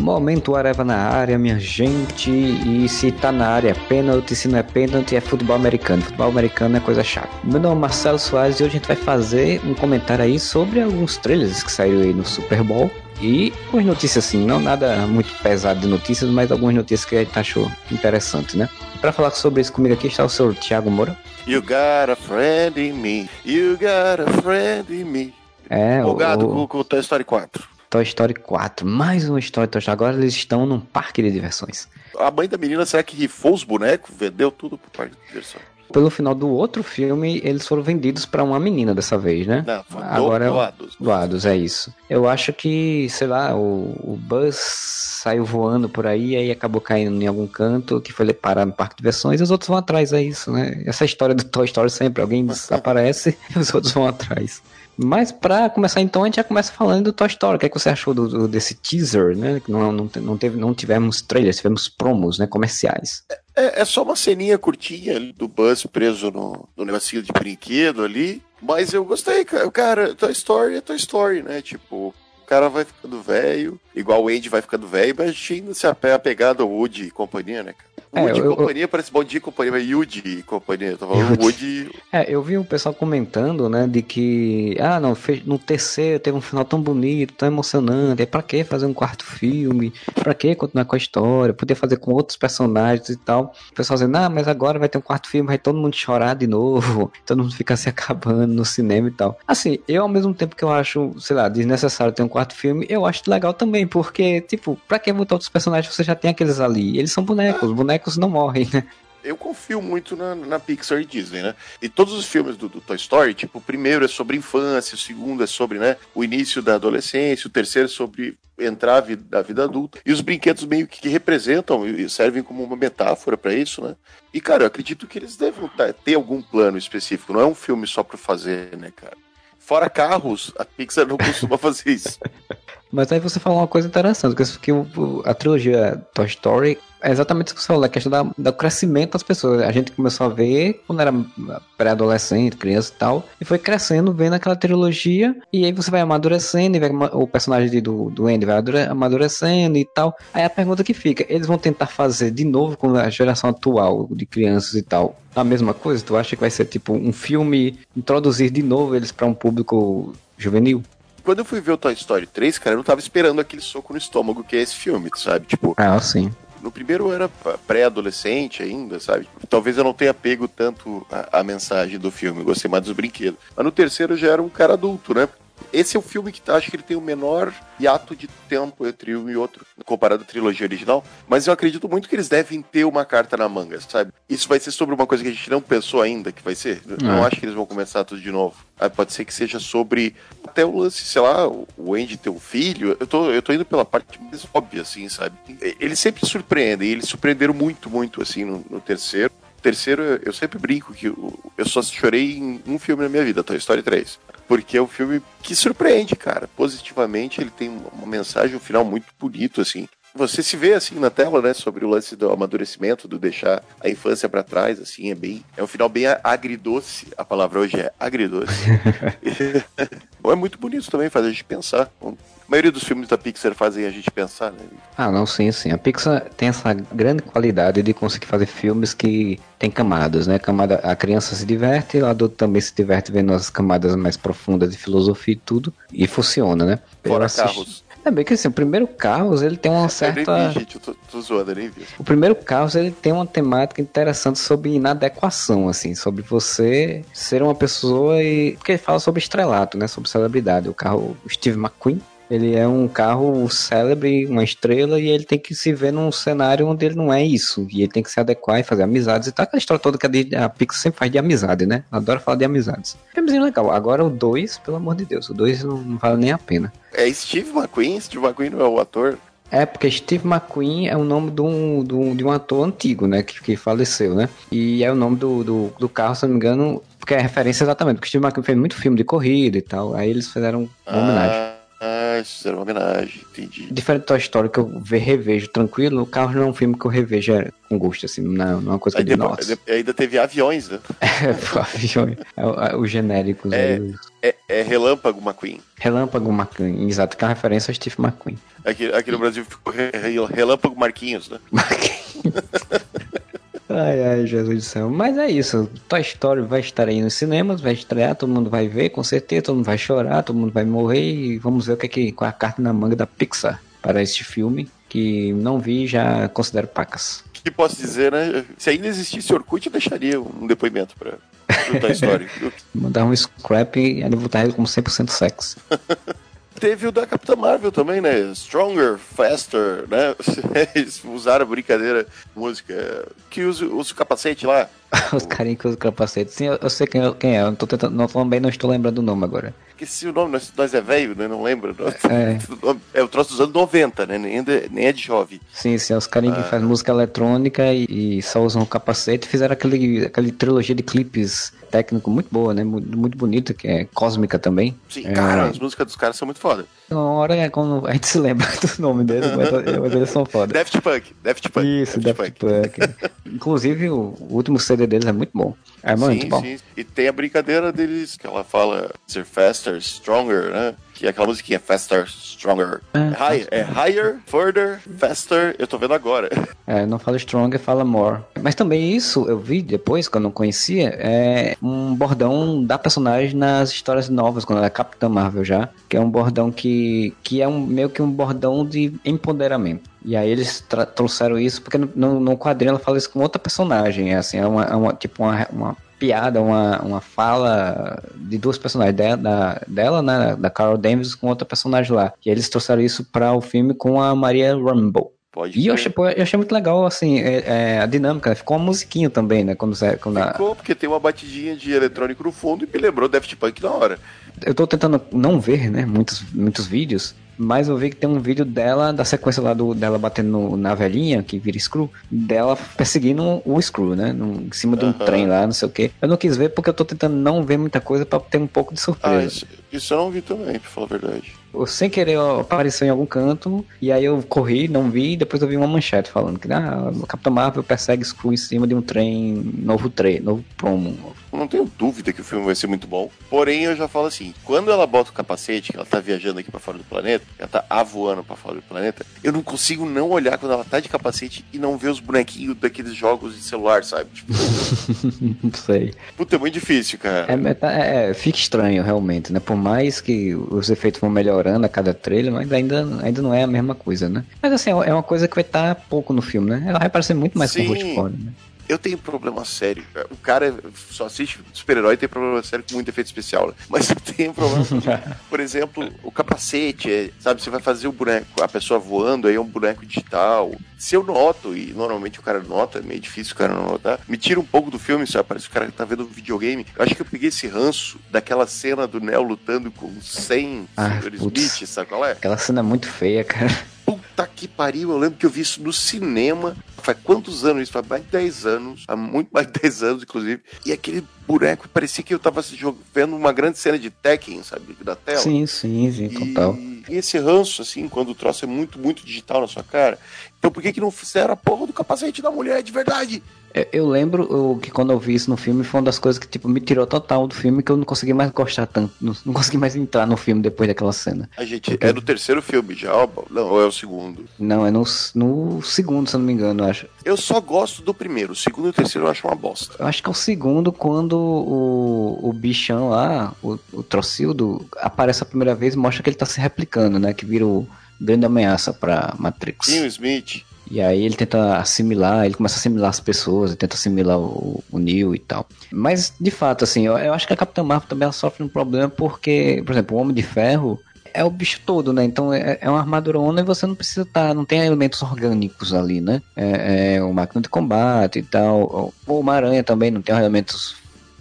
Momento Areva na área, minha gente. E se tá na área é pênalti, se não é pênalti, é futebol americano. Futebol americano é coisa chata. Meu nome é Marcelo Soares e hoje a gente vai fazer um comentário aí sobre alguns trailers que saíram aí no Super Bowl. E algumas notícias assim, não nada muito pesado de notícias, mas algumas notícias que a gente achou interessante, né? Para falar sobre isso comigo aqui está o senhor Thiago Moura. You got a friend in me, you got a friend in me. É, Empolgado o, com, com o Toy Story 4. Toy Story 4, mais uma história de Toy Story. Agora eles estão num parque de diversões. A mãe da menina, será que rifou os bonecos? Vendeu tudo pro parque de diversões? Pelo final do outro filme, eles foram vendidos para uma menina dessa vez, né? Não, foi Agora doados. doados, é isso. Eu acho que, sei lá, o, o Buzz saiu voando por aí, aí acabou caindo em algum canto, que foi parar no parque de diversões, e os outros vão atrás, é isso, né? Essa história do Toy Story sempre, alguém desaparece e os outros vão atrás. Mas pra começar então, a gente já começa falando do Toy Story. O que, é que você achou do, do- desse teaser, né? Que não, não, não, teve, não tivemos trailers, tivemos promos, né? Comerciais. É, é só uma ceninha curtinha do Buzz preso no, no negocinho de brinquedo ali. Mas eu gostei, cara. Cara, Toy Story é Toy Story, né? Tipo, o cara vai ficando velho, igual o Andy vai ficando velho, mas a ainda se apegado ao Woody e companhia, né, cara? É, Woody eu- e companhia parece bom dia e companhia, mas Woody e companhia. Eu falando Woody. É, eu vi o pessoal comentando, né, de que, ah, não, fez, no terceiro teve um final tão bonito, tão emocionante, é pra que fazer um quarto filme? Pra que continuar com a história? Podia fazer com outros personagens e tal. O pessoal dizendo, ah, mas agora vai ter um quarto filme, vai todo mundo chorar de novo, todo mundo ficar se acabando no cinema e tal. Assim, eu ao mesmo tempo que eu acho, sei lá, desnecessário ter um quarto filme, eu acho legal também, porque, tipo, pra que botar outros personagens? Você já tem aqueles ali, eles são bonecos, os bonecos não morrem, né? Eu confio muito na, na Pixar e Disney, né? E todos os filmes do, do Toy Story, tipo, o primeiro é sobre infância, o segundo é sobre, né, o início da adolescência, o terceiro é sobre entrar vida, da vida adulta. E os brinquedos meio que representam e servem como uma metáfora pra isso, né? E, cara, eu acredito que eles devem ter algum plano específico. Não é um filme só pra fazer, né, cara? Fora carros, a Pixar não costuma fazer isso. Mas aí você falou uma coisa interessante, que, o- o- a trilogia Toy Story é exatamente isso que você falou, a questão da, do crescimento das pessoas. A gente começou a ver quando era pré-adolescente, criança e tal, e foi crescendo, vendo aquela trilogia, e aí você vai amadurecendo, e vai, o personagem do, do Andy vai adure- amadurecendo e tal. Aí a pergunta que fica, eles vão tentar fazer de novo com a geração atual de crianças e tal, a mesma coisa? Tu acha que vai ser tipo um filme, introduzir de novo eles para um público juvenil? Quando eu fui ver o Toy Story 3, cara, eu não tava esperando aquele soco no estômago que é esse filme, sabe? Tipo, Ah, sim. No primeiro eu era pré-adolescente ainda, sabe? Talvez eu não tenha pego tanto a, a mensagem do filme, eu gostei mais dos brinquedos. Mas no terceiro eu já era um cara adulto, né? Esse é o filme que acho que ele tem o menor hiato de tempo entre um e outro, comparado à trilogia original. Mas eu acredito muito que eles devem ter uma carta na manga, sabe? Isso vai ser sobre uma coisa que a gente não pensou ainda que vai ser. Não É. acho que eles vão começar tudo de novo. Ah, pode ser que seja sobre até o lance, sei lá, o Andy ter um filho. Eu tô, eu tô indo pela parte mais óbvia, assim, sabe? Eles sempre surpreendem, e eles surpreenderam muito, muito, assim, no, no terceiro. Terceiro, eu- sempre brinco que eu, eu só chorei em um filme na minha vida, Toy Story 3. Porque é um filme que surpreende, cara. Positivamente, ele tem uma- mensagem, um final muito bonito, assim. Você se vê assim na tela, né, sobre o lance do amadurecimento, do deixar a infância pra trás, assim, é bem, é um final bem agridoce. A palavra hoje é agridoce. é muito bonito também, faz a gente pensar. A maioria dos filmes da Pixar fazem a gente pensar, né? Ah, não, sim, sim. A Pixar tem essa grande qualidade de conseguir fazer filmes que tem camadas, né? Camada, a criança se diverte, o adulto também se diverte vendo as camadas mais profundas de filosofia e tudo, e funciona, né? Eu Fora assisti- carros. É bem que assim, o primeiro Carros, ele tem uma Eu nem certa... vi, gente, eu tô, tô zoando, eu nem vi. O primeiro Carros, ele tem uma temática interessante sobre inadequação, assim, sobre você ser uma pessoa e... Porque ele fala sobre estrelato, né? Sobre celebridade. O carro, Steve McQueen, ele é um carro célebre, uma estrela, e ele tem que se ver num cenário onde ele não é isso. E ele tem que se adequar e fazer amizades e tal. Aquela história toda que a Pixar sempre faz de amizade, né? Adora falar de amizades. Filmezinho legal. Agora o 2, pelo amor de Deus, o 2 não, não vale nem a pena. É Steve McQueen? Steve McQueen não é o ator? É, porque Steve McQueen é o nome de um, de um, de um ator antigo, né? Que, que faleceu, né? E é o nome do, do, do carro, se não me engano, porque é referência exatamente. Porque Steve McQueen fez muito filme de corrida e tal. Aí eles fizeram uma homenagem. Ah, eles fizeram uma homenagem, entendi. Diferente Toy Story que eu ve- revejo tranquilo, o carro não é um filme que eu revejo é, com gosto, assim, não, não é uma coisa que Aí eu digo, depois- nossa. de- ainda teve aviões, né? É, pô, é, é, os genéricos É. aí, É, é Relâmpago McQueen. Relâmpago McQueen, exato, que é uma referência ao Steve McQueen. Aqui, aqui no Brasil ficou Re- Re- Relâmpago Marquinhos, né? Ai, ai, Jesus do céu. Mas é isso. Toy Story vai estar aí nos cinemas, vai estrear, todo mundo vai ver, com certeza, todo mundo vai chorar, todo mundo vai morrer e vamos ver o que é que qual é a carta na manga da Pixar para este filme, que não vi e já considero pacas. O que posso dizer, né? Se ainda existisse Orkut, eu deixaria um depoimento para Toy Story. Mandar um scrap e ele botar ele como 100% sexo. Teve o da Capitã Marvel também, né? Stronger, Faster, né? Eles usaram a brincadeira música que usa, usa o capacete lá. Os carinhos que usam capacete. Sim, eu, eu sei quem, é- quem é, eu tô tentando, não, também não estou lembrando do nome agora. Esqueci o nome, nós, nós é velho, né? Não lembro. É. É o troço dos anos 90, né? Nem, é- nem é de jovem. Sim, sim, é os carinhos Ah. que fazem música eletrônica e, e só usam o capacete. Fizeram aquele, aquele trilogia de clipes técnico muito boa, né? Muito, muito bonita, que é cósmica também. Sim, É. cara, as músicas dos caras são muito foda. Uma hora é quando a gente se lembra do nome deles, mas, mas eles são foda. Daft Punk, Daft Punk. Isso, Daft Punk. Inclusive, o, último CD deles é muito bom. É muito sim, bom. sim. E tem a brincadeira deles que ela fala ser faster, stronger, né? Que é aquela musiquinha faster, stronger. É, É, high- é higher, further, faster. Eu tô vendo agora. É, não fala stronger, fala more. Mas também isso eu vi depois, que eu não conhecia, é um bordão da personagem nas histórias novas, quando ela é Capitã Marvel já. Que é um bordão que, que é um, meio que um bordão de empoderamento. E aí eles trouxeram isso, porque no, no, no quadrinho ela fala isso com outra personagem. É assim, é uma, é uma- tipo uma, uma piada, uma, uma fala de duas personagens, da, da- dela, né, da Carol Danvers com outra personagem lá. E eles trouxeram isso para o filme com a Maria Rambeau. Pode E eu achei, eu achei muito legal, assim, é, é, a dinâmica, né? Ficou uma musiquinha também, né? Quando, quando a- Ficou, porque tem uma batidinha de eletrônico no fundo e me lembrou Daft Punk na hora. Eu tô tentando não ver, né? Muitos, muitos vídeos, mas eu vi que tem um vídeo dela, da sequência lá do, dela batendo no- na velhinha, que vira Screw, dela perseguindo o Screw, né? No, em cima de um trem lá, não sei o quê. Eu não quis ver porque eu tô tentando não ver muita coisa pra ter um pouco de Ah, surpresa. isso, isso eu não vi também, pra falar a verdade. Eu, sem querer eu apareceu em algum canto, e aí eu corri, não vi, e depois eu vi uma manchete falando que ah, o Capitão Marvel persegue Screw em cima de um trem, novo trem, novo promo. Eu não tenho dúvida que o filme vai ser muito bom. Porém, eu já falo assim: quando ela bota o capacete, que ela tá viajando aqui pra fora do planeta, ela tá avoando pra fora do planeta, eu não consigo não olhar quando ela tá de capacete e não ver os bonequinhos daqueles jogos de celular, sabe? Tipo, não sei. puta, é muito difícil, cara. É, tá- é, é, fica estranho realmente, né? Por mais que os efeitos vão melhorando a cada trailer, mas ainda, ainda não é a mesma coisa, né? Mas assim, é uma coisa que vai estar pouco no filme, né? Ela vai parecer muito mais com Sim. o Ruth Ford, né? Eu tenho problema sério. cara. O cara só assiste super-herói e tem problema sério com muito efeito especial, né? Mas eu tenho problema. Por exemplo, o capacete, é, sabe? Você vai fazer o boneco, a pessoa voando, aí é um boneco digital. Se eu noto, e normalmente o cara nota, é meio difícil o cara não notar, me tira um pouco do filme, sabe? Parece que o cara tá vendo um videogame. Eu acho que eu peguei esse ranço daquela cena do Neo lutando com 100 Ah. Smith, sabe qual é? Aquela cena é muito feia, cara. Puta que pariu, eu lembro que eu vi isso no cinema. Faz quantos anos isso? Faz mais de 10 anos. Há muito mais de 10 anos, inclusive. E aquele boneco parecia que eu tava vendo uma grande cena de Tekken, sabe? Da tela. Sim, sim, sim, total. E, e esse ranço, assim, quando o troço é muito, muito digital na sua cara. Então por que que não fizeram a porra do capacete da mulher de verdade? Eu, eu lembro o, que quando eu vi isso no filme foi uma das coisas que tipo, me tirou total do filme que eu não consegui mais gostar tanto. Não, não consegui mais entrar no filme depois daquela cena. A gente, é do terceiro filme já, não, ou é o segundo? Não, é no, no segundo, se eu não me engano, eu acho. Eu só gosto do primeiro, o segundo e o terceiro eu acho uma bosta. Eu acho que é o segundo quando o, o bichão lá, o, o Trocildo, aparece a primeira vez e mostra que ele tá se replicando, né? Que vira o grande ameaça pra Matrix. Sim, o Smith. E aí ele tenta assimilar, ele começa a assimilar as pessoas, ele tenta assimilar o, o Neo e tal. Mas, de fato, assim, eu, eu acho que a Capitã Marvel também sofre um problema porque, por exemplo, o Homem de Ferro é o bicho todo, né? Então é, é uma armadurona e você não precisa estar, não tem elementos orgânicos ali, né? É, é uma máquina de combate e tal. O Homem-Aranha também não tem elementos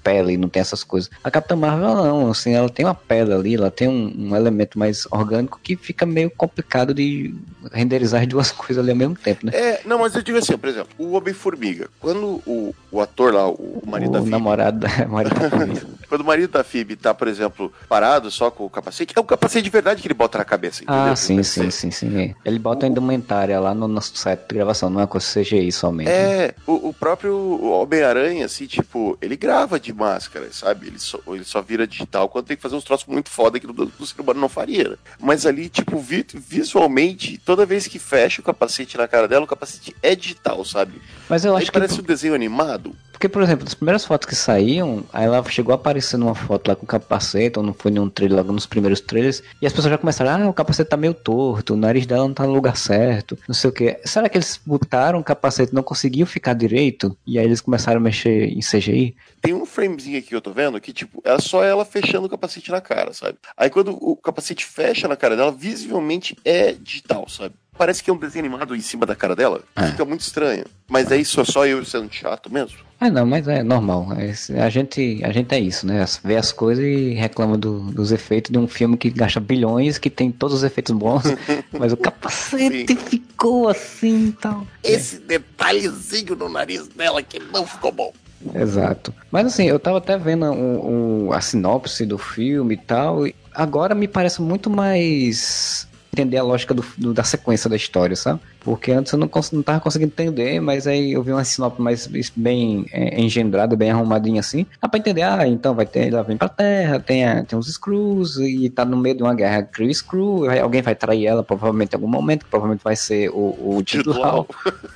pele, não tem essas coisas. A Capitã Marvel não, assim, ela tem uma pele ali, ela tem um, um elemento mais orgânico que fica meio complicado de renderizar as duas coisas ali ao mesmo tempo, né? É, não, mas eu digo assim, por exemplo, o Homem-Formiga, quando o, o ator lá, o, o marido o da Phoebe, namorado da, marido da Phoebe. quando o marido da Phoebe tá, por exemplo, parado só com o capacete, é o capacete de verdade que ele bota na cabeça, entendeu? Ah, sim, sim, sim, sim. Ele bota a indumentária lá no nosso set de gravação, não é coisa CGI somente. É, o, o próprio Homem-Aranha, assim, tipo, ele grava de máscara, sabe? Ele só, ele só vira digital quando tem que fazer uns troços muito foda que o do, do ser humano não faria, né? Mas ali, tipo, vi- visualmente, toda vez que fecha o capacete na cara dela, o capacete é digital, sabe? Mas eu Aí acho que parece um desenho animado. Porque, por exemplo, as primeiras fotos que saíam, aí ela chegou a aparecer numa foto lá com capacete, ou não foi nenhum trailer, logo nos primeiros trailers, e as pessoas já começaram, ah, o capacete tá meio torto, o nariz dela não tá no lugar certo, não sei o que. Será que eles botaram o capacete e não conseguiam ficar direito? E aí eles começaram a mexer em CGI? Tem um framezinho aqui que eu tô vendo que, tipo, é só ela fechando o capacete na cara, sabe? Aí quando o capacete fecha na cara dela, visivelmente é digital, sabe? Parece que é um desenho animado em cima da cara dela. É. Fica muito estranho. Mas é isso só eu sendo chato mesmo? Ah, não, mas é normal. É- a, gente, a gente é isso, né? Vê as coisas e reclama do- dos efeitos de um filme que gasta bilhões, que tem todos os efeitos bons, mas o capacete ficou assim e tal. Esse detalhezinho no nariz dela que não ficou bom. Exato. Mas assim, eu tava até vendo o- o- a sinopse do filme e tal. E agora me parece muito mais entender a lógica do, do- da sequência da história, sabe? Porque antes eu não, não tava conseguindo entender, mas aí eu vi uma sinopse mais bem é, engendrada, bem arrumadinha assim. Dá pra entender, ah, então vai ter, ela vem pra Terra, tem, a- tem uns Screws e tá no meio de uma guerra Kree Screw, alguém vai trair ela provavelmente em algum momento, que provavelmente vai ser o, o Law.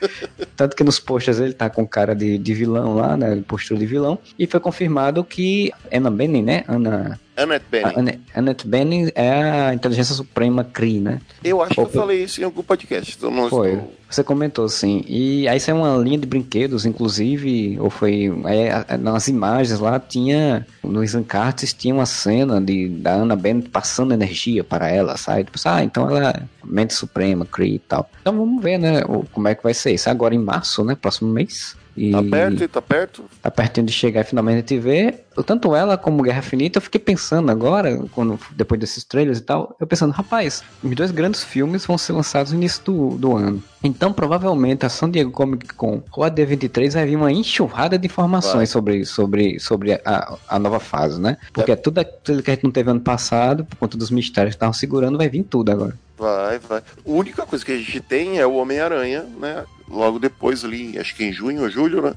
Tanto que nos posters ele tá com cara de, de vilão lá, né? Postura de vilão. E foi confirmado que Anna Bening, né? Anna, Annette Bening. Annette Bening é a inteligência suprema Kree, né? Eu acho que eu falei isso em algum podcast. Então não Foi. Você comentou, sim. E aí saiu uma linha de brinquedos, inclusive, ou foi. Aí, a- nas imagens lá tinha. Nos encartes tinha uma cena de, da Anna Bennett passando energia para ela, sabe? Tipo, ah, então ela é mente suprema, Kree e tal. Então vamos ver, né? Como é que vai ser. Isso é agora em março, né? Próximo mês. E Tá perto, tá perto? tá pertinho de chegar e finalmente a gente vê. Tanto ela como Guerra Finita, eu fiquei pensando agora, quando, depois desses trailers e tal, eu pensando, rapaz, os dois grandes filmes vão ser lançados no início do, do ano. Então, provavelmente, a San Diego Comic Con ou a D23 vai vir uma enxurrada de informações Vai. sobre, sobre, sobre a, a nova fase, né? Porque tudo aquilo que a gente não teve ano passado, por conta dos mistérios que estavam segurando, vai vir tudo agora. Vai, vai. A única coisa que a gente tem é o Homem-Aranha, né? Logo depois ali, acho que em junho ou julho, né?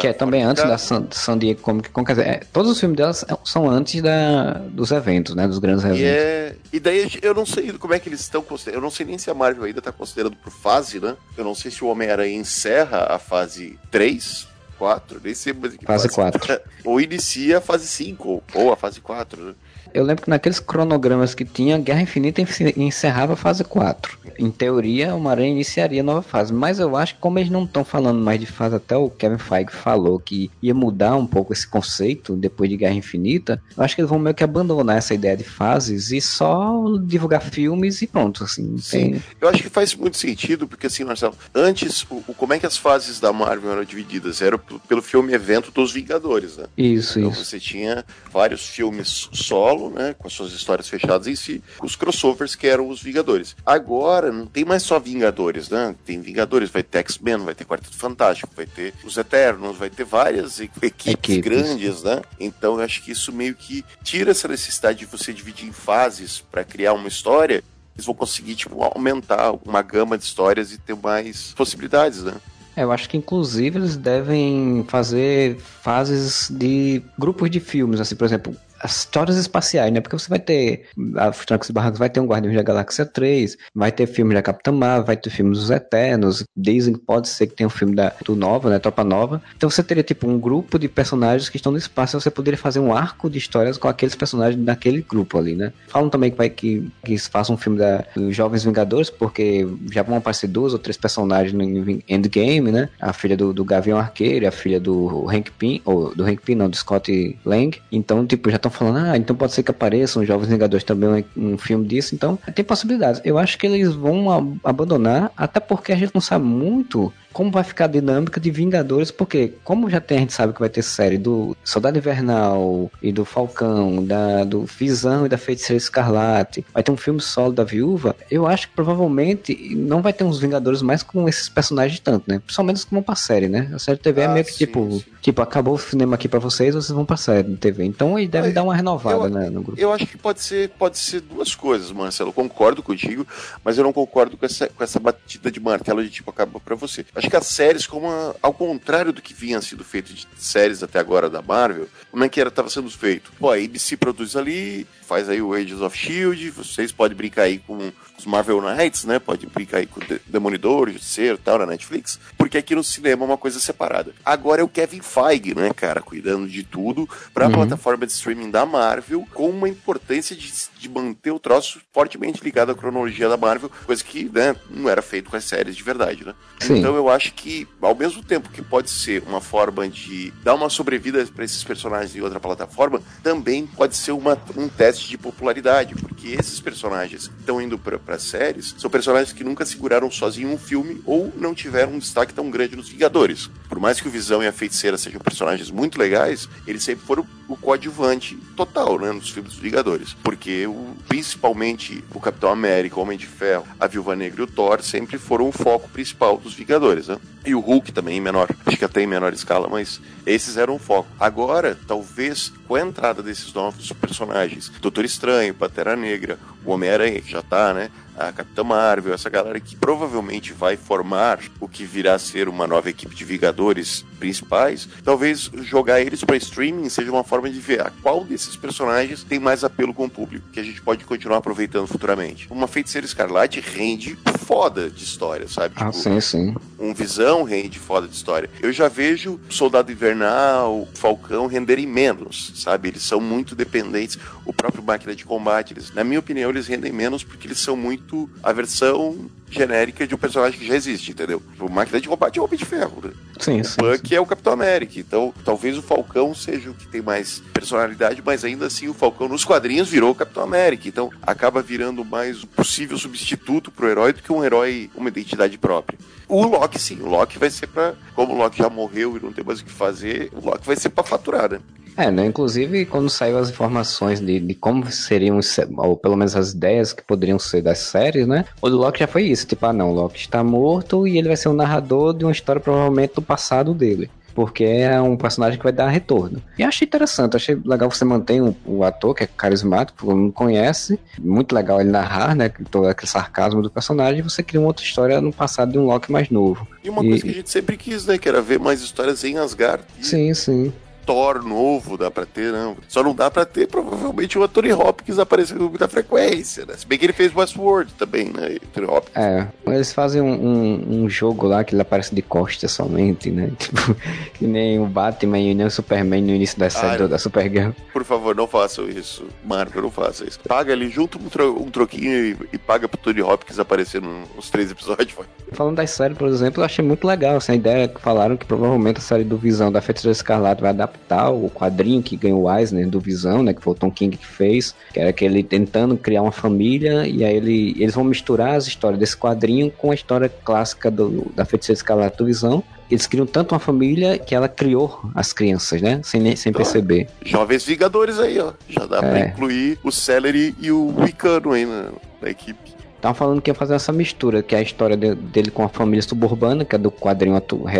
Que é também antes Tá. da San, San Diego Comic Con, quer dizer, é, todos os filmes delas são antes da, dos eventos, né? Dos grandes eventos. E, é... e daí eu não sei como é que eles estão considerando. Eu não sei nem se a Marvel ainda tá considerando por fase, né? Eu não sei se o Homem-Aranha encerra a fase 3, 4, nem sei mais que Fase 4. ou inicia a fase 5, ou, ou a fase 4, né? Eu lembro que naqueles cronogramas que tinha, Guerra Infinita encerrava a fase 4. Em teoria, o Aranha iniciaria a nova fase. Mas eu acho que como eles não estão falando mais de fase, até o Kevin Feige falou que ia mudar um pouco esse conceito depois de Guerra Infinita, eu acho que eles vão meio que abandonar essa ideia de fases e só divulgar filmes e pronto, assim. Sim. tem- Eu acho que faz muito sentido, porque assim, Marcelo, antes, o, o- como é que as fases da Marvel eram divididas? Era pelo filme evento dos Vingadores, né? Isso, Então isso. você tinha vários filmes solo, né, com as suas histórias fechadas em si, os crossovers que eram os Vingadores. Agora não tem mais só Vingadores, né? Tem Vingadores, vai ter X-Men, vai ter Quarteto Fantástico, vai ter os Eternos, vai ter várias equipes, Equipes. grandes, né? Então eu acho que isso meio que tira essa necessidade de você dividir em fases para criar uma história. Eles vão conseguir tipo aumentar uma gama de histórias e ter mais possibilidades, né? É, eu acho que inclusive eles devem fazer fases de grupos de filmes, assim, por exemplo, histórias espaciais, né? Porque você vai ter a Trancos e Barrancos vai ter um Guardiões da Galáxia 3, vai ter filme da Capitã Marvel, vai ter filmes dos Eternos, dizem que pode ser que tenha um filme da, do Nova, né? Tropa Nova. Então você teria tipo um grupo de personagens que estão no espaço, e você poderia fazer um arco de histórias com aqueles personagens daquele grupo ali, né? Falam também que vai que, que faça um filme da, Jovens Vingadores, porque já vão aparecer duas ou três personagens no Endgame, né? A filha do, do Gavião Arqueiro, a filha do Hank Pym, ou do Hank Pym, não, do Scott Lang. Então, tipo, já estão falando, ah, então pode ser que apareçam Jovens Vingadores também, um, um filme disso. Então, tem possibilidades. Eu acho que eles vão a- abandonar, até porque a gente não sabe muito como vai ficar a dinâmica de Vingadores, porque como já tem, a gente sabe que vai ter série do Soldado Invernal e do Falcão, da, do Visão e da Feiticeira Escarlate, vai ter um filme solo da Viúva, eu acho que provavelmente não vai ter uns Vingadores mais com esses personagens tanto, né? Principalmente como pra série, né? A série TV é ah, é meio que sim, tipo, sim. tipo, acabou o cinema aqui para vocês, vocês vão pra série de TV. Então aí deve dar uma renovada, eu, né, no grupo. Eu acho que pode ser, pode ser duas coisas, Marcelo. Eu concordo contigo, mas eu não concordo com essa, com essa batida de martelo de tipo, acaba para você. Acho que as séries, como a, ao contrário do que vinha sido feito de séries até agora da Marvel, como é que era, tava sendo feito? Pô, a ABC produz ali, faz aí o Agents of Shield, vocês podem brincar aí com os Marvel Knights, né? Pode brincar aí com o Demolidor, Justiceiro tal na Netflix, porque aqui no cinema é uma coisa separada. Agora é o Kevin Feige, né, cara, cuidando de tudo para a uhum. plataforma de streaming da Marvel, com uma importância de, de manter o troço fortemente ligado à cronologia da Marvel, coisa que, né, não era feito com as séries de verdade, né? Sim. Então eu acho que, ao mesmo tempo que pode ser uma forma de dar uma sobrevida para esses personagens em outra plataforma, também pode ser uma, um teste de popularidade, porque esses personagens que estão indo para séries são personagens que nunca seguraram sozinho um filme ou não tiveram um destaque tão grande nos Vingadores. Por mais que o Visão e a Feiticeira sejam personagens muito legais, eles sempre foram o coadjuvante total, né, nos filmes dos Vingadores. Porque o, principalmente o Capitão América, o Homem de Ferro, a Viúva Negra e o Thor sempre foram o foco principal dos Vingadores, né? E o Hulk também em menor, acho que até em menor escala, mas esses eram o foco. Agora, talvez com a entrada desses novos personagens, Doutor Estranho, Pantera Negra, o Homem-Aranha, que já tá, né? a Capitã Marvel, essa galera que provavelmente vai formar o que virá a ser uma nova equipe de Vingadores principais, talvez jogar eles para streaming seja uma forma de ver a qual desses personagens tem mais apelo com o público, que a gente pode continuar aproveitando futuramente. Uma Feiticeira Escarlate rende foda de história, sabe? Ah, tipo, sim, sim. Um Visão rende foda de história. Eu já vejo Soldado Invernal, Falcão renderem menos, sabe? Eles são muito dependentes. O próprio Máquina de Combate, eles, na minha opinião, eles rendem menos porque eles são muito a versão genérica de um personagem que já existe, entendeu? O Máquina de Combate é o Homem de Ferro, né? Sim, o sim, Buck sim. é o Capitão América. Então, talvez o Falcão seja o que tem mais personalidade, mas ainda assim o Falcão nos quadrinhos virou o Capitão América. Então, acaba virando mais um possível substituto pro herói do que um herói, uma identidade própria. O Loki, sim, o Loki vai ser pra. Como o Loki já morreu e não tem mais o que fazer, o Loki vai ser pra faturar, né? É, né? Inclusive, quando saiu as informações de, de como seriam, ou pelo menos as ideias que poderiam ser das séries, né? O do Loki já foi isso, tipo, ah não, o Loki está morto e ele vai ser o narrador de uma história provavelmente do passado dele. Porque é um personagem que vai dar retorno. E achei interessante, achei legal você mantém o, o ator, que é carismático, todo mundo conhece. Muito legal ele narrar, né? Todo aquele sarcasmo do personagem, e você cria uma outra história no passado de um Loki mais novo. E uma e... coisa que a gente sempre quis, né? Que era ver mais histórias em Asgard. Sim, sim. Thor novo, dá pra ter, não. Só não dá pra ter, provavelmente, o Anthony Hopkins aparecendo com muita frequência, né? Se bem que ele fez Westworld também, né? Anthony Hopkins. É, eles fazem um, um, um, jogo lá que ele aparece de costas somente, né? Tipo, que nem o Batman e nem o Superman no início da série ah, da Supergirl. Por favor, não façam isso. Marvel, não faça isso. Paga ali, junto um, tro um troquinho e, e, paga pro Tony Hopkins aparecer nos três episódios. Foi. Falando das séries, por exemplo, eu achei muito legal essa ideia que falaram que provavelmente a série do Visão da Feiticeira Escarlate vai adaptar o quadrinho que ganhou o Eisner do Visão, né, que foi o Tom King que fez, que era aquele tentando criar uma família e aí ele, eles vão misturar as histórias desse quadrinho com a história clássica do, da Feiticeira Escarlate do Visão. Eles criam tanto uma família que ela criou as crianças, né? Sem, sem perceber. Jovens Vingadores aí, ó. Já dá é. pra incluir o Celery e o Wicano aí na, na equipe. Estavam falando que ia fazer essa mistura, que é a história de, dele com a família suburbana, que é do quadrinho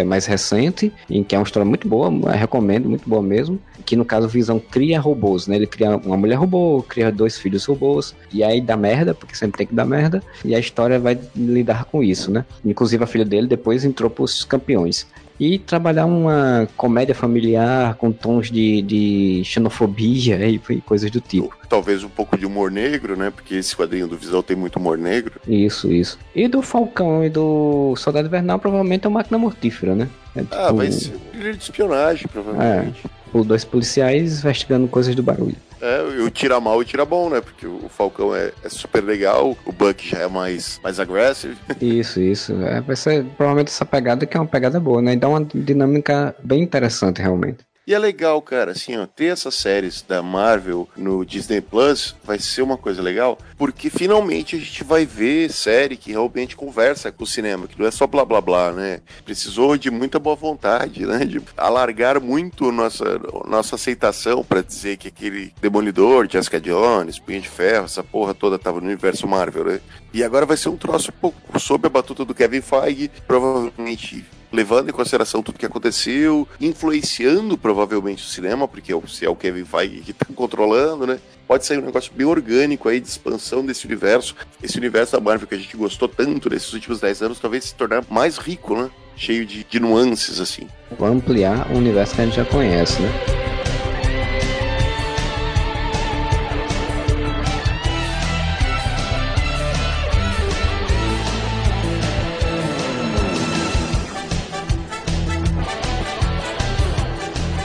mais recente, em que é uma história muito boa, recomendo, muito boa mesmo. Que no caso Visão cria robôs, né? Ele cria uma mulher robô, cria dois filhos robôs, e aí dá merda, porque sempre tem que dar merda, e a história vai lidar com isso, né? Inclusive a filha dele depois entrou pros campeões e trabalhar uma comédia familiar com tons de, de xenofobia e, e coisas do tipo. Talvez um pouco de humor negro, né? Porque esse quadrinho do Visão tem muito humor negro. Isso, isso. E do Falcão e do Soldado Invernal provavelmente é uma máquina mortífera, né? É, tipo... Ah, vai ser de espionagem, provavelmente. É dois policiais investigando coisas do barulho. É, o tira mal e tira bom, né? Porque o Falcão é, é, super legal, o Buck já é mais, mais agressivo. Isso, isso. É, vai ser provavelmente essa pegada que é uma pegada boa, né? E dá uma dinâmica bem interessante, realmente. E é legal, cara, assim, ó, ter essas séries da Marvel no Disney Plus vai ser uma coisa legal, porque finalmente a gente vai ver série que realmente conversa com o cinema, que não é só blá blá blá, né? Precisou de muita boa vontade, né? De alargar muito nossa, nossa aceitação para dizer que aquele Demolidor, Jessica Jones, Punha de Ferro, essa porra toda tava no universo Marvel, né? E agora vai ser um troço um pouco sob a batuta do Kevin Feige, provavelmente levando em consideração tudo que aconteceu, influenciando provavelmente o cinema, porque se é o Kevin Feige que está controlando, né? Pode sair um negócio bem orgânico aí de expansão desse universo. Esse universo da Marvel que a gente gostou tanto nesses últimos 10 anos, talvez se tornar mais rico, né? Cheio de, de nuances, assim. Vai ampliar o universo que a gente já conhece, né?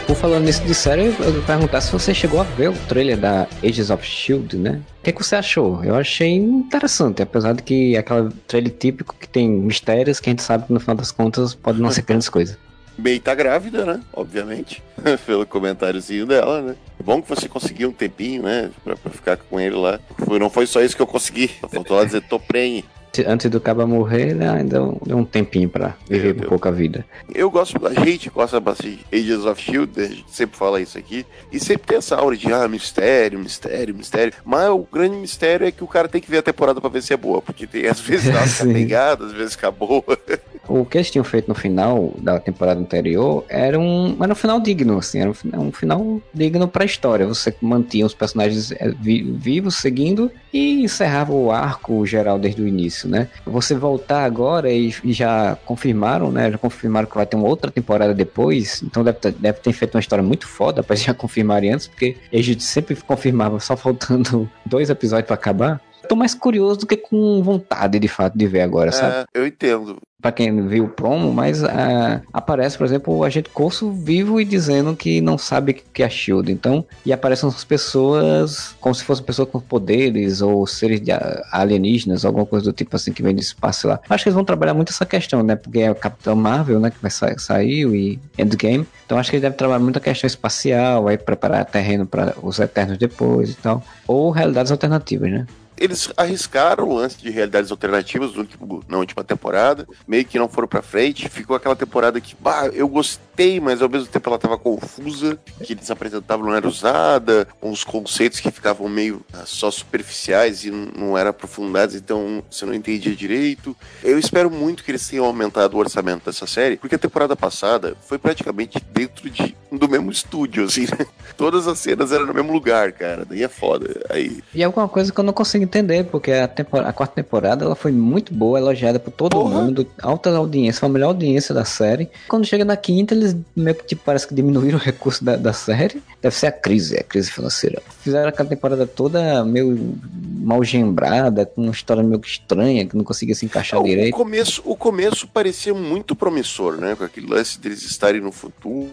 Por falando nisso de série, eu vou perguntar se você chegou a ver o trailer da Ages of Shield, né? O que, que você achou? Eu achei interessante, apesar de que é aquele trailer típico que tem mistérios que a gente sabe que no final das contas pode não ser grandes coisas. Bem, tá grávida, né? Obviamente. Pelo comentáriozinho dela, né? É bom que você conseguiu um tempinho, né? Pra, pra ficar com ele lá. Não foi só isso que eu consegui. Faltou lá dizer, tô prenhe antes do Caba morrer, ele ainda deu um tempinho pra viver um pouco a vida. Eu gosto, a gente gosta bastante de Ages of Shield, a gente sempre fala isso aqui, e sempre tem essa aura de, ah, mistério, mistério, mistério, mas o grande mistério é que o cara tem que ver a temporada pra ver se é boa, porque tem, às vezes ela fica pegada, às vezes fica boa. o que eles tinham feito no final da temporada anterior era um, era um final digno, assim, era um, um final digno pra história, você mantinha os personagens eh, vivos, seguindo, e encerrava o arco geral desde o início, né? Você voltar agora e, e já confirmaram, né? Já confirmaram que vai ter uma outra temporada depois, então deve ter, deve ter feito uma história muito foda para já confirmarem antes, porque a gente sempre confirmava só faltando dois episódios para acabar tô mais curioso do que com vontade, de fato, de ver agora, sabe? É, eu entendo para quem viu o promo, mas uh, aparece, por exemplo, o agente Corso vivo e dizendo que não sabe o que é a Shield. Então, e aparecem as pessoas como se fossem pessoas com poderes ou seres alienígenas, alguma coisa do tipo assim que vem do espaço lá. Acho que eles vão trabalhar muito essa questão, né? Porque é o Capitão Marvel, né, que vai sa sair e Endgame. Então, acho que ele deve trabalhar muito a questão espacial, aí preparar terreno para os Eternos depois e tal, ou realidades alternativas, né? Eles arriscaram lance de realidades alternativas no último, na última temporada, meio que não foram pra frente. Ficou aquela temporada que, bah, eu gostei, mas ao mesmo tempo ela tava confusa, que eles apresentavam não era usada, uns conceitos que ficavam meio ah, só superficiais e não eram aprofundados, então você não entendia direito. Eu espero muito que eles tenham aumentado o orçamento dessa série, porque a temporada passada foi praticamente dentro de, do mesmo estúdio, assim, né? Todas as cenas eram no mesmo lugar, cara. Daí é foda. Aí... E alguma coisa que eu não consigo entender, porque a, a quarta temporada ela foi muito boa, elogiada por todo Porra. mundo, alta audiência, foi a melhor audiência da série. Quando chega na quinta, eles meio que tipo, parece que diminuíram o recurso da, da série. Deve ser a crise, a crise financeira. Fizeram aquela temporada toda meio mal gembrada, com uma história meio estranha, que não conseguia se encaixar o, direito. O começo, o começo parecia muito promissor, né? Com aquele lance deles estarem no futuro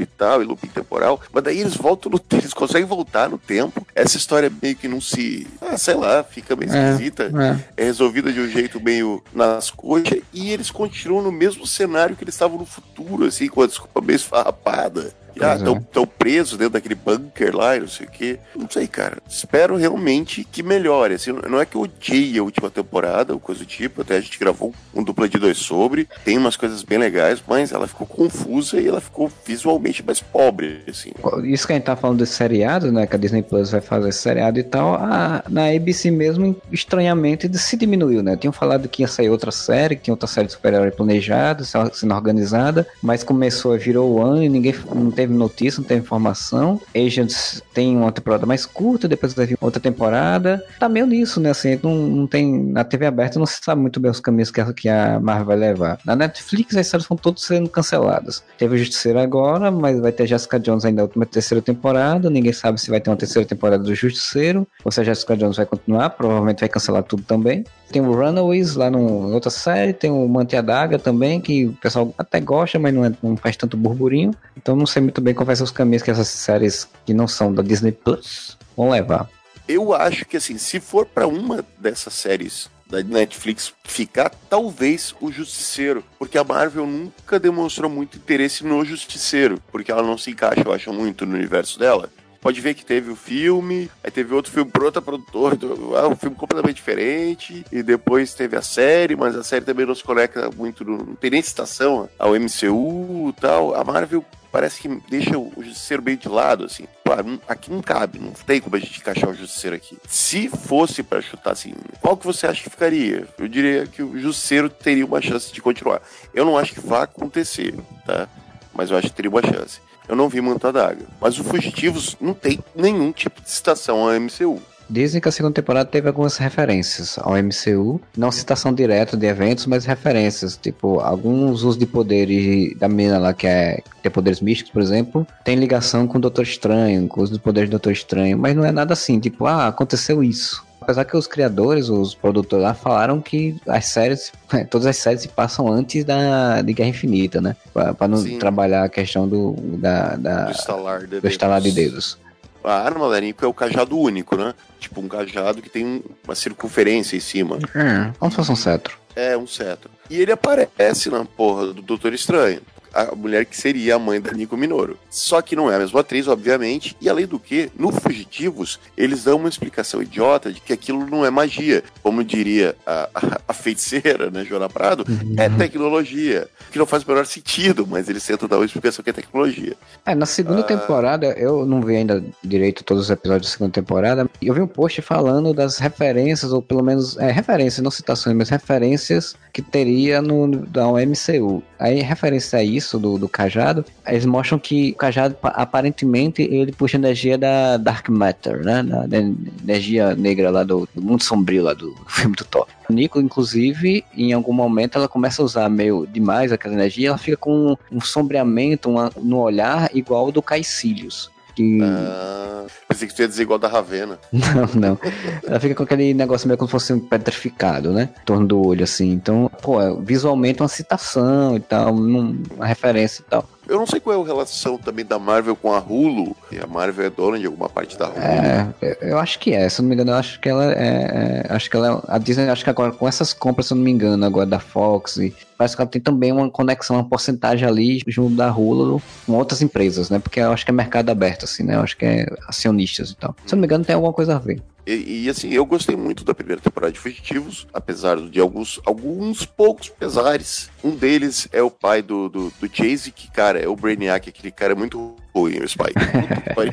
e tal, e looping temporal, mas daí eles voltam no eles conseguem voltar no tempo. Essa história meio que não se, ah, sei lá, fica meio é, esquisita, é. é resolvida de um jeito meio nas coxas e eles continuam no mesmo cenário que eles estavam no futuro, assim, com a desculpa meio esfarrapada. Ah, estão é. presos dentro daquele bunker lá e não sei o quê. Não sei, cara. Espero realmente que melhore. Assim, não é que eu odiei a última temporada ou coisa do tipo. Até a gente gravou um dupla de dois sobre. Tem umas coisas bem legais, mas ela ficou confusa e ela ficou visualmente mais pobre, assim. Isso que a gente tá falando desse seriado, né? Que a Disney Plus vai fazer esse seriado e tal. A, na ABC mesmo, estranhamente, se diminuiu, né? Tinham falado que ia sair outra série, que tinha outra série de super-herói planejada, sendo organizada, mas começou, virou o ano e ninguém não teve teve notícia, não teve informação. Agents tem uma temporada mais curta, depois teve outra temporada. Tá meio nisso, né? Assim, não, não tem. Na TV aberta não se sabe muito bem os caminhos que a, Marvel vai levar. Na Netflix as séries estão todas sendo canceladas. Teve o Justiceiro agora, mas vai ter Jessica Jones ainda na última terceira temporada. Ninguém sabe se vai ter uma terceira temporada do Justiceiro. Ou se a Jessica Jones vai continuar, provavelmente vai cancelar tudo também. Tem o Runaways lá no, em outra série, tem o Mante Daga também, que o pessoal até gosta, mas não, é, não faz tanto burburinho. Então não sei muito bem quais são os caminhos que essas séries que não são da Disney Plus vão levar. Eu acho que assim, se for para uma dessas séries da Netflix ficar, talvez o Justiceiro. Porque a Marvel nunca demonstrou muito interesse no Justiceiro, porque ela não se encaixa, eu acho, muito no universo dela pode ver que teve o filme, aí teve outro filme por outra produtora, ah, um filme completamente diferente, e depois teve a série, mas a série também não se conecta muito, não tem nem citação ao MCU e tal. A Marvel parece que deixa o Justiceiro bem de lado, assim. Claro, aqui não cabe, não tem como a gente encaixar o Justiceiro aqui. Se fosse para chutar assim, qual que você acha que ficaria? Eu diria que o Justiceiro teria uma chance de continuar. Eu não acho que vá acontecer, tá? Mas eu acho que teria uma chance eu não vi Manta d'Água. Mas o Fugitivos não tem nenhum tipo de citação ao MCU. Dizem que a segunda temporada teve algumas referências ao MCU, não citação direta de eventos, mas referências, tipo, alguns usos de poderes da menina lá que é tem poderes místicos, por exemplo, tem ligação com o Doutor Estranho, com os poderes do Doutor Estranho, mas não é nada assim, tipo, ah, aconteceu isso. Apesar que os criadores, os produtores lá, falaram que as séries, todas as séries se passam antes da, de Guerra Infinita, né? Pra, pra não Sim. trabalhar a questão do, da, da do estalar de, do dedos. Estalar de dedos. A arma é o cajado único, né? Tipo um cajado que tem uma circunferência em cima. É, como se fosse um cetro. É, um cetro. E ele aparece na porra do Doutor Estranho a mulher que seria a mãe da Nico Minoro. Só que não é a mesma atriz, obviamente, e além do que, no Fugitivos, eles dão uma explicação idiota de que aquilo não é magia. Como diria a, a, a feiticeira, né, Joana Prado, uhum. é tecnologia. Que não faz o menor sentido, mas eles tentam dar uma explicação que é tecnologia. É, na segunda ah... temporada, eu não vi ainda direito todos os episódios da segunda temporada, eu vi um post falando das referências, ou pelo menos, é, referências, não citações, mas referências que teria no da MCU. Aí, referência a isso, do, do cajado, eles mostram que o cajado, aparentemente, ele puxa energia da Dark Matter, né? Da, da energia negra lá do, do, mundo sombrio lá do filme do Thor. Nico, inclusive, em algum momento ela começa a usar meio demais aquela energia, ela fica com um sombreamento uma, no olhar igual ao do Caecilius. Que... Ah, pensei que tu ia dizer igual da Ravena. Não, não. Ela fica com aquele negócio meio como se fosse um petrificado, né? Em torno do olho, assim. Então, pô, é visualmente uma citação e tal, uma referência e tal. Eu não sei qual é a relação também da Marvel com a Hulu. A Marvel é dona de alguma parte da Hulu. É, eu acho que é. Se eu não me engano, eu acho que ela é. é acho que ela. A Disney, acho que agora com essas compras, se eu não me engano, agora da Fox e parece que ela tem também uma conexão, uma porcentagem ali junto da Hulu com outras empresas, né? Porque eu acho que é mercado aberto, assim, né? Eu acho que é acionistas e tal. Se eu não me engano, tem alguma coisa a ver. E, e, assim, eu gostei muito da primeira temporada de Fugitivos, apesar de alguns, alguns poucos pesares. Um deles é o pai do, do, do Chase, que, cara, é o Brainiac, aquele cara é muito ruim, o Spike.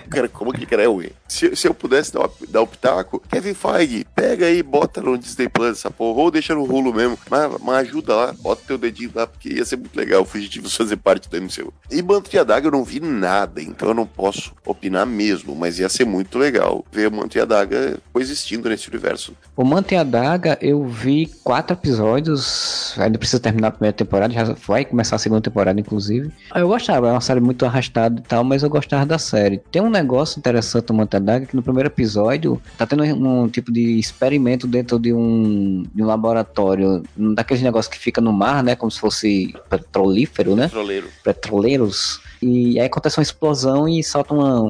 cara, como cara é ruim? Se, se eu pudesse dar, dar o pitaco, Kevin Feige, pega aí, bota no Disney Plus essa porra, ou deixa no rulo mesmo, mas, mas ajuda lá, bota teu dedinho lá, porque ia ser muito legal o Fugitivos fazer parte do MCU. E Manto de Adaga eu não vi nada, então eu não posso opinar mesmo, mas ia ser muito legal ver Manto e Adaga coexistindo nesse universo. O Manto e a Daga, eu vi quatro episódios, ainda precisa terminar a primeira temporada, já vai começar a segunda temporada, inclusive. Eu gostava, é uma série muito arrastada e tal, mas eu gostava da série. Tem um negócio interessante no Manto e a Daga, que no primeiro episódio tá tendo um, um tipo de experimento dentro de um, de um laboratório, daqueles negócios que fica no mar, né, como se fosse petrolífero, né? Petroleiro. Petroleiros e aí acontece uma explosão e salta uma,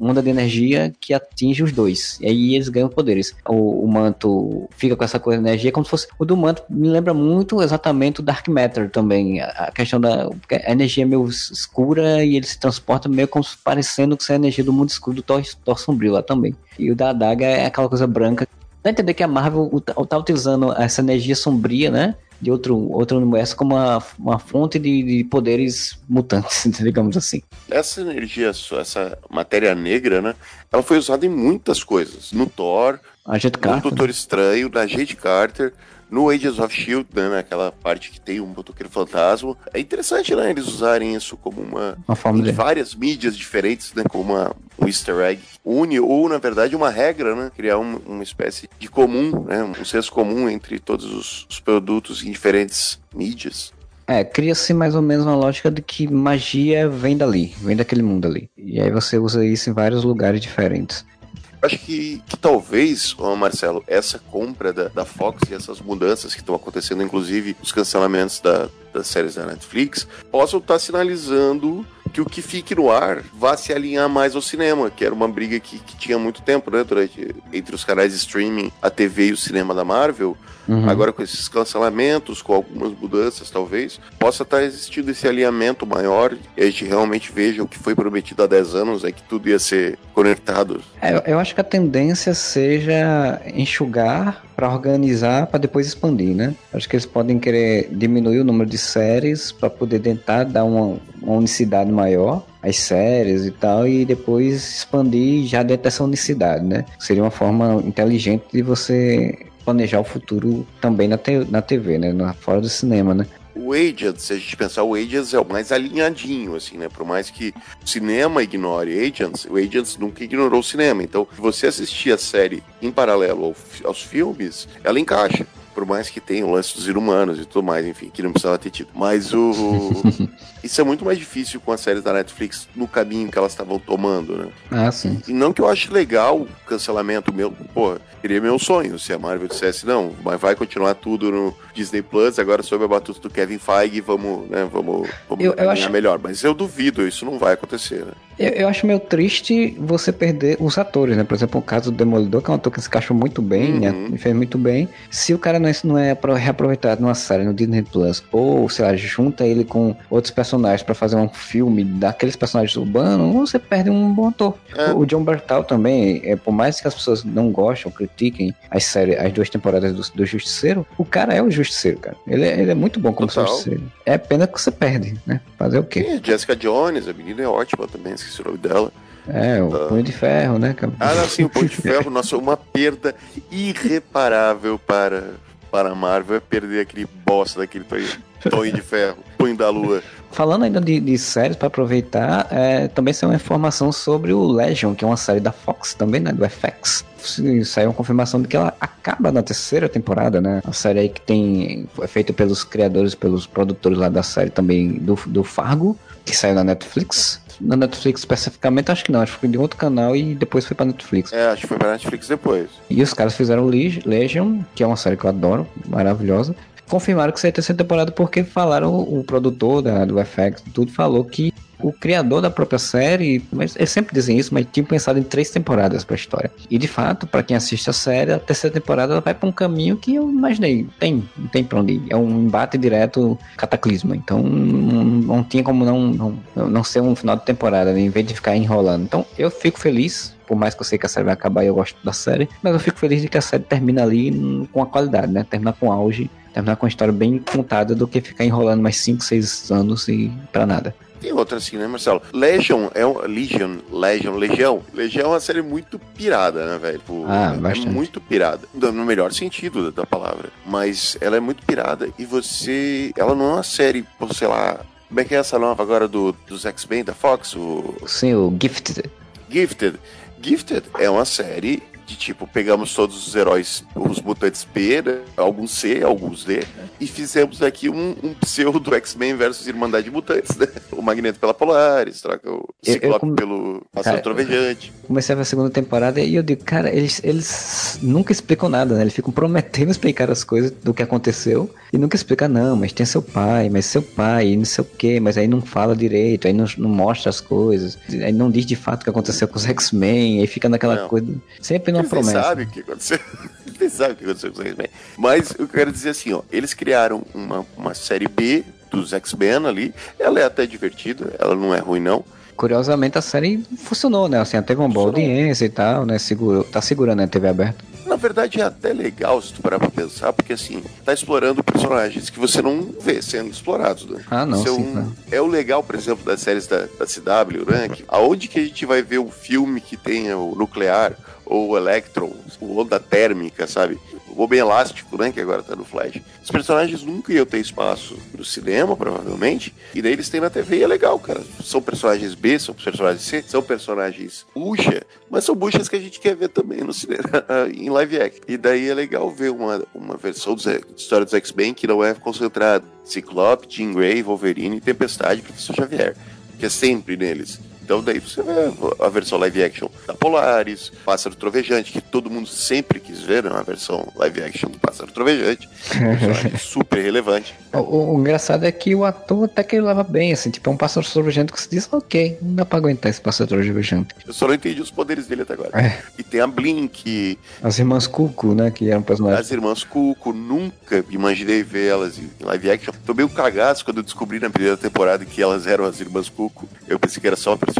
onda de energia que atinge os dois. E aí eles ganham poderes. O, o manto fica com essa coisa de energia como se fosse. O do manto me lembra muito exatamente o Dark Matter também. A, a questão da. A energia é meio escura e ele se transporta meio como se parecendo que é a energia do mundo escuro do Thor, Thor Sombrio lá também. E o da adaga é aquela coisa branca. Dá entender que a Marvel tá utilizando essa energia sombria, né? De outro, outro universo como uma, uma fonte de, de poderes mutantes, digamos assim. Essa energia, essa matéria negra, né? Ela foi usada em muitas coisas. No Thor, no. Doutor Estranho, na Agente Carter, no Agents of Shield, né, naquela parte que tem um motoqueiro fantasma. É interessante, né, eles usarem isso como uma, uma forma de várias mídias diferentes, né, como uma, um easter egg une ou na verdade uma regra, né, criar um, uma espécie de comum, né, um senso comum entre todos os, os produtos em diferentes mídias. É, cria-se mais ou menos uma lógica de que magia vem dali, vem daquele mundo ali. E aí você usa isso em vários lugares diferentes. Acho que, que talvez, Marcelo, essa compra da, da Fox e essas mudanças que estão acontecendo, inclusive os cancelamentos da, das séries da Netflix, possam estar sinalizando que o que fique no ar vá se alinhar mais ao cinema, que era uma briga que, que tinha muito tempo, né? Durante, entre os canais de streaming, a TV e o cinema da Marvel. Uhum. Agora, com esses cancelamentos, com algumas mudanças, talvez, possa estar existindo esse alinhamento maior e a gente realmente veja o que foi prometido há 10 anos, é que tudo ia ser conectado. É, eu acho que a tendência seja enxugar para organizar para depois expandir, né? Acho que eles podem querer diminuir o número de séries para poder tentar dar uma, uma unicidade maior as séries e tal, e depois expandir já dentro dessa unicidade, né? Seria uma forma inteligente de você planejar o futuro também na, te, na TV, né? Na, fora do cinema, né? O Agents, se a gente pensar, o Agents é o mais alinhadinho, assim, né? Por mais que o cinema ignore Agents, o Agents nunca ignorou o cinema. Então, se você assistir a série em paralelo ao, aos filmes, ela encaixa por mais que tenha o lance dos inumanos e tudo mais, enfim, que não precisava ter tido. Mas o. Isso é muito mais difícil com as séries da Netflix no caminho que elas estavam tomando, né? Ah, sim. E não que eu ache legal o cancelamento meu. Pô, seria meu sonho se a Marvel dissesse, não, mas vai continuar tudo no Disney Plus, agora sob a batuta do Kevin Feige, vamos, né, vamos, vamos eu, eu acho... melhor. Mas eu duvido, isso não vai acontecer, né? Eu, eu, acho meio triste você perder os atores, né? Por exemplo, o caso do Demolidor, que é um ator que se encaixou muito bem, né? uhum. né? Fez muito bem. Se o cara não é, não é reaproveitado numa série no Disney Plus, ou, sei lá, junta ele com outros personagens para fazer um filme daqueles personagens urbanos, você perde um bom ator. É. O John Bertal também, é, por mais que as pessoas não gostem, critiquem as séries, as duas temporadas do, do Justiceiro, o cara é o Justiceiro, cara. Ele é, ele é muito bom como. Justiceiro. É pena que você perde, né? Fazer o quê? Sim, Jessica Jones, a menina é ótima também esqueci o nome dela. É, o uh... Punho de Ferro, né? Ah, não, sim, o Punho de Ferro, nossa, uma perda irreparável para, para a Marvel é perder aquele bosta daquele Punho de Ferro, Punho da Lua. Falando ainda de, de séries, para aproveitar, é, também saiu uma informação sobre o Legion, que é uma série da Fox também, né? Do FX. Saiu uma confirmação de que ela acaba na terceira temporada, né? A série aí que tem. É feita pelos criadores, pelos produtores lá da série também do, do Fargo, que saiu na Netflix na Netflix especificamente, acho que não, acho que foi de outro canal e depois foi pra Netflix. É, acho que foi pra Netflix depois. E os caras fizeram Legion, que é uma série que eu adoro, maravilhosa. Confirmaram que seria terceira temporada porque falaram, o produtor da, do FX, tudo falou que o criador da própria série, mas eles sempre dizem isso, mas tinha pensado em três temporadas para a história. E de fato, para quem assiste a série, a terceira temporada vai para um caminho que eu imaginei, tem, não tem para onde ir. É um embate direto cataclisma. Então não, não tinha como não, não, não ser um final de temporada, né, em vez de ficar enrolando. Então eu fico feliz por mais que eu sei que a série vai acabar e eu gosto da série, mas eu fico feliz de que a série termina ali com a qualidade, né? Termina com auge, termina com uma história bem contada do que ficar enrolando mais 5, 6 anos e para nada. Tem outra assim, né, Marcelo? Legion é um. Legion, Legion, Legião. Legião é uma série muito pirada, né, velho? Tipo, ah, é bastante. muito pirada. No melhor sentido da palavra. Mas ela é muito pirada e você. Ela não é uma série, sei lá. Como é que é essa nova agora do, dos X-Men da Fox? O... Sim, o Gifted. Gifted. Gifted é uma série de tipo, pegamos todos os heróis, os mutantes B, né? alguns C, alguns D, e fizemos aqui um, um pseudo X-Men versus Irmandade de Mutantes, né? O Magneto pela Polaris, troca o Ciclope come... pelo Pássaro Trovejante. Comecei a segunda temporada e eu digo, cara, eles, eles nunca explicam nada, né? Eles ficam prometendo explicar as coisas do que aconteceu e nunca explica, não, mas tem seu pai, mas seu pai, não sei o que, mas aí não fala direito, aí não, não mostra as coisas, aí não diz de fato o que aconteceu com os X-Men, aí fica naquela não. coisa. Sempre uma promessa. sabe o que aconteceu. Eles sabem o que aconteceu com os X-Men. Mas eu quero dizer assim, ó, eles criaram uma, uma série B dos X-Men ali. Ela é até divertida, ela não é ruim, não. Curiosamente a série funcionou, né? Assim, teve uma boa funcionou. audiência e tal, né? Segurou, tá segurando a TV aberta. Na verdade é até legal se tu parar pra pensar, porque assim, tá explorando personagens que você não vê sendo explorados, né? Ah, não, é, sim, um, é o legal, por exemplo, das séries da, da CW, né? Que, aonde que a gente vai ver um filme que tenha o nuclear ou o Electron, o onda térmica, sabe? O Homem Elástico, né? Que agora tá no Flash. Os personagens nunca iam ter espaço no cinema, provavelmente. E daí eles têm na TV e é legal, cara. São personagens B, são personagens C, são personagens bucha, mas são buchas que a gente quer ver também no cinema, em live action. E daí é legal ver uma, uma versão de história dos X-Men que não é concentrada. Ciclope, Jean Grey, Wolverine, Tempestade e Professor Xavier. Que é sempre neles. Então daí você vê a versão live action da Polaris, Pássaro Trovejante, que todo mundo sempre quis ver, né? Uma versão live action do Pássaro Trovejante. super relevante. O, o, o, engraçado é que o ator até que ele leva bem, assim, tipo, é um pássaro trovejante que se diz, ok, não dá pra aguentar esse pássaro trovejante. Eu só não entendi os poderes dele até agora. É. E tem a Blink. As irmãs Cuco, né, que eram personagens. As irmãs Cuco, nunca imaginei ver elas em live action. Tô meio cagaço quando eu descobri na primeira temporada que elas eram as irmãs Cuco. Eu pensei que era só uma personagem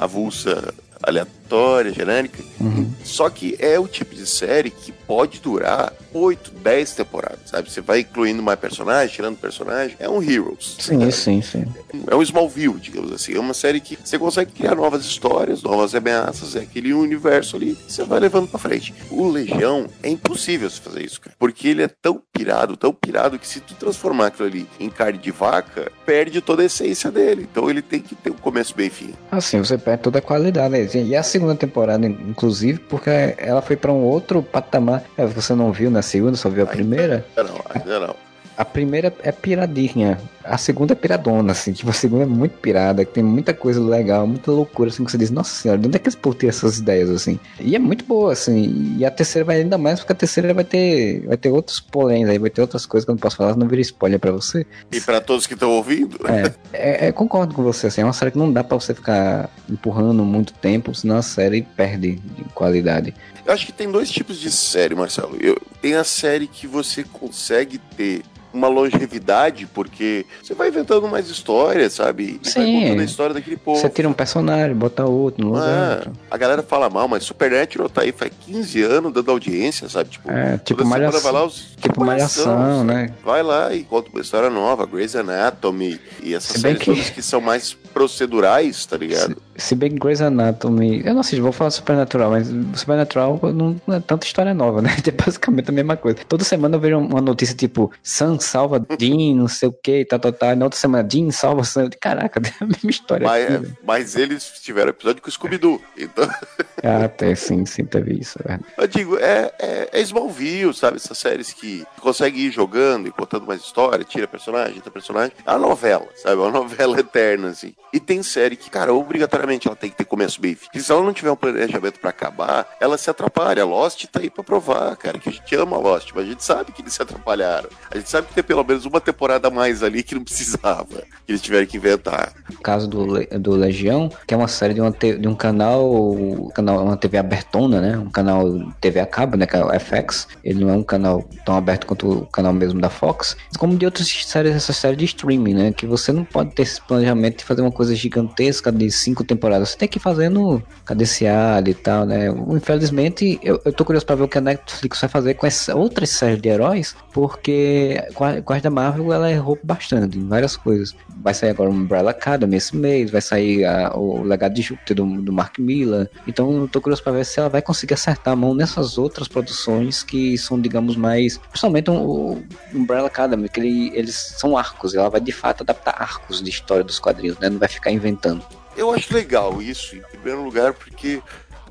avulsa aleatória, genérica. Uhum. Só que é o tipo de série que pode durar 8, 10 temporadas, sabe? Você vai incluindo mais personagem, tirando personagem. É um Heroes. Sim, sim, sim. É um Smallville, digamos assim. É uma série que você consegue criar novas histórias, novas ameaças, é aquele universo ali que você vai levando pra frente. O Legião é impossível você fazer isso, cara. Porque ele é tão pirado, tão pirado, que se tu transformar aquilo ali em carne de vaca, perde toda a essência dele. Então ele tem que ter um começo bem fim. Assim, você perde toda a qualidade. Né? E a segunda temporada, inclusive, porque ela foi para um outro patamar. É, você não viu na segunda, só viu a primeira? Não, ainda não. A primeira é piradinha, a segunda é piradona, assim, tipo, a segunda é muito pirada, que tem muita coisa legal, muita loucura, assim, que você diz, nossa senhora, de onde é que eles por ter essas ideias, assim? E é muito boa, assim, e a terceira vai ainda mais, porque a terceira vai ter, vai ter outros poléns aí, vai ter outras coisas que eu não posso falar, não vira spoiler pra você. E pra todos que estão ouvindo. É, é, é, concordo com você, assim, é uma série que não dá pra você ficar empurrando muito tempo, senão a série perde de qualidade. Eu acho que tem dois tipos de série, Marcelo. Eu, tem a série que você consegue ter uma longevidade, porque você vai inventando mais histórias, sabe? E Sim. vai contando a história daquele povo. Você tira um personagem, bota outro no lugar. Ah, a galera fala mal, mas Supernatural tá aí faz 15 anos dando audiência, sabe? Tipo, é, tipo malhação, vai lá, os, tipo malhação, né? Vai lá e conta uma história nova, Grey's Anatomy e essas séries que... que são mais procedurais, tá ligado? Se, se bem que Grey's Anatomy, eu não sei, vou falar Supernatural, mas Supernatural não, não é tanta história nova, né? É basicamente a mesma coisa. Toda semana eu vejo uma notícia tipo, Sam salva Dean, não sei o que, tá, tá, tá. Na outra semana, Dean salva Sam. Caraca, é a mesma história. Mas, aqui, mas eles tiveram episódio com o Scooby-Doo, então... ah, até sim, sim, teve isso, é Eu digo, é, é, é Smallville, sabe? Essas séries que consegue ir jogando e contando mais história, tira personagem, tira personagem. É uma novela, sabe? É uma novela eterna, assim. E tem série que, cara, obrigatoriamente ela tem que ter começo, bem fim. Se ela não tiver um planejamento para acabar, ela se atrapalha. Lost tá aí pra provar, cara, que a gente ama Lost, mas a gente sabe que eles se atrapalharam. A gente sabe que tem pelo menos uma temporada a mais ali que não precisava, que eles tiveram que inventar. O caso do, do Legião, que é uma série de, uma de um canal, canal, uma TV abertona, né? Um canal TV a cabo, né? É o FX. Ele não é um canal tão aberto quanto o canal mesmo da Fox. Como de outras séries, essa série de streaming, né? Que você não pode ter esse planejamento de fazer uma coisa gigantesca de cinco temporadas. Você tem que ir fazendo cadenciado e tal, né? Infelizmente, eu, eu tô curioso pra ver o que a Netflix vai fazer com essa outras séries de heróis, porque com a, com a da Marvel ela errou bastante em várias coisas. Vai sair agora o Umbrella Academy esse mês, vai sair a, o Legado de Júpiter do, do Mark Miller. Então eu tô curioso pra ver se ela vai conseguir acertar a mão nessas outras produções que são, digamos, mais. Principalmente o Umbrella Academy, que ele, eles são arcos, ela vai de fato adaptar arcos de história dos quadrinhos, né? Não vai ficar inventando. Eu acho legal isso, em primeiro lugar, porque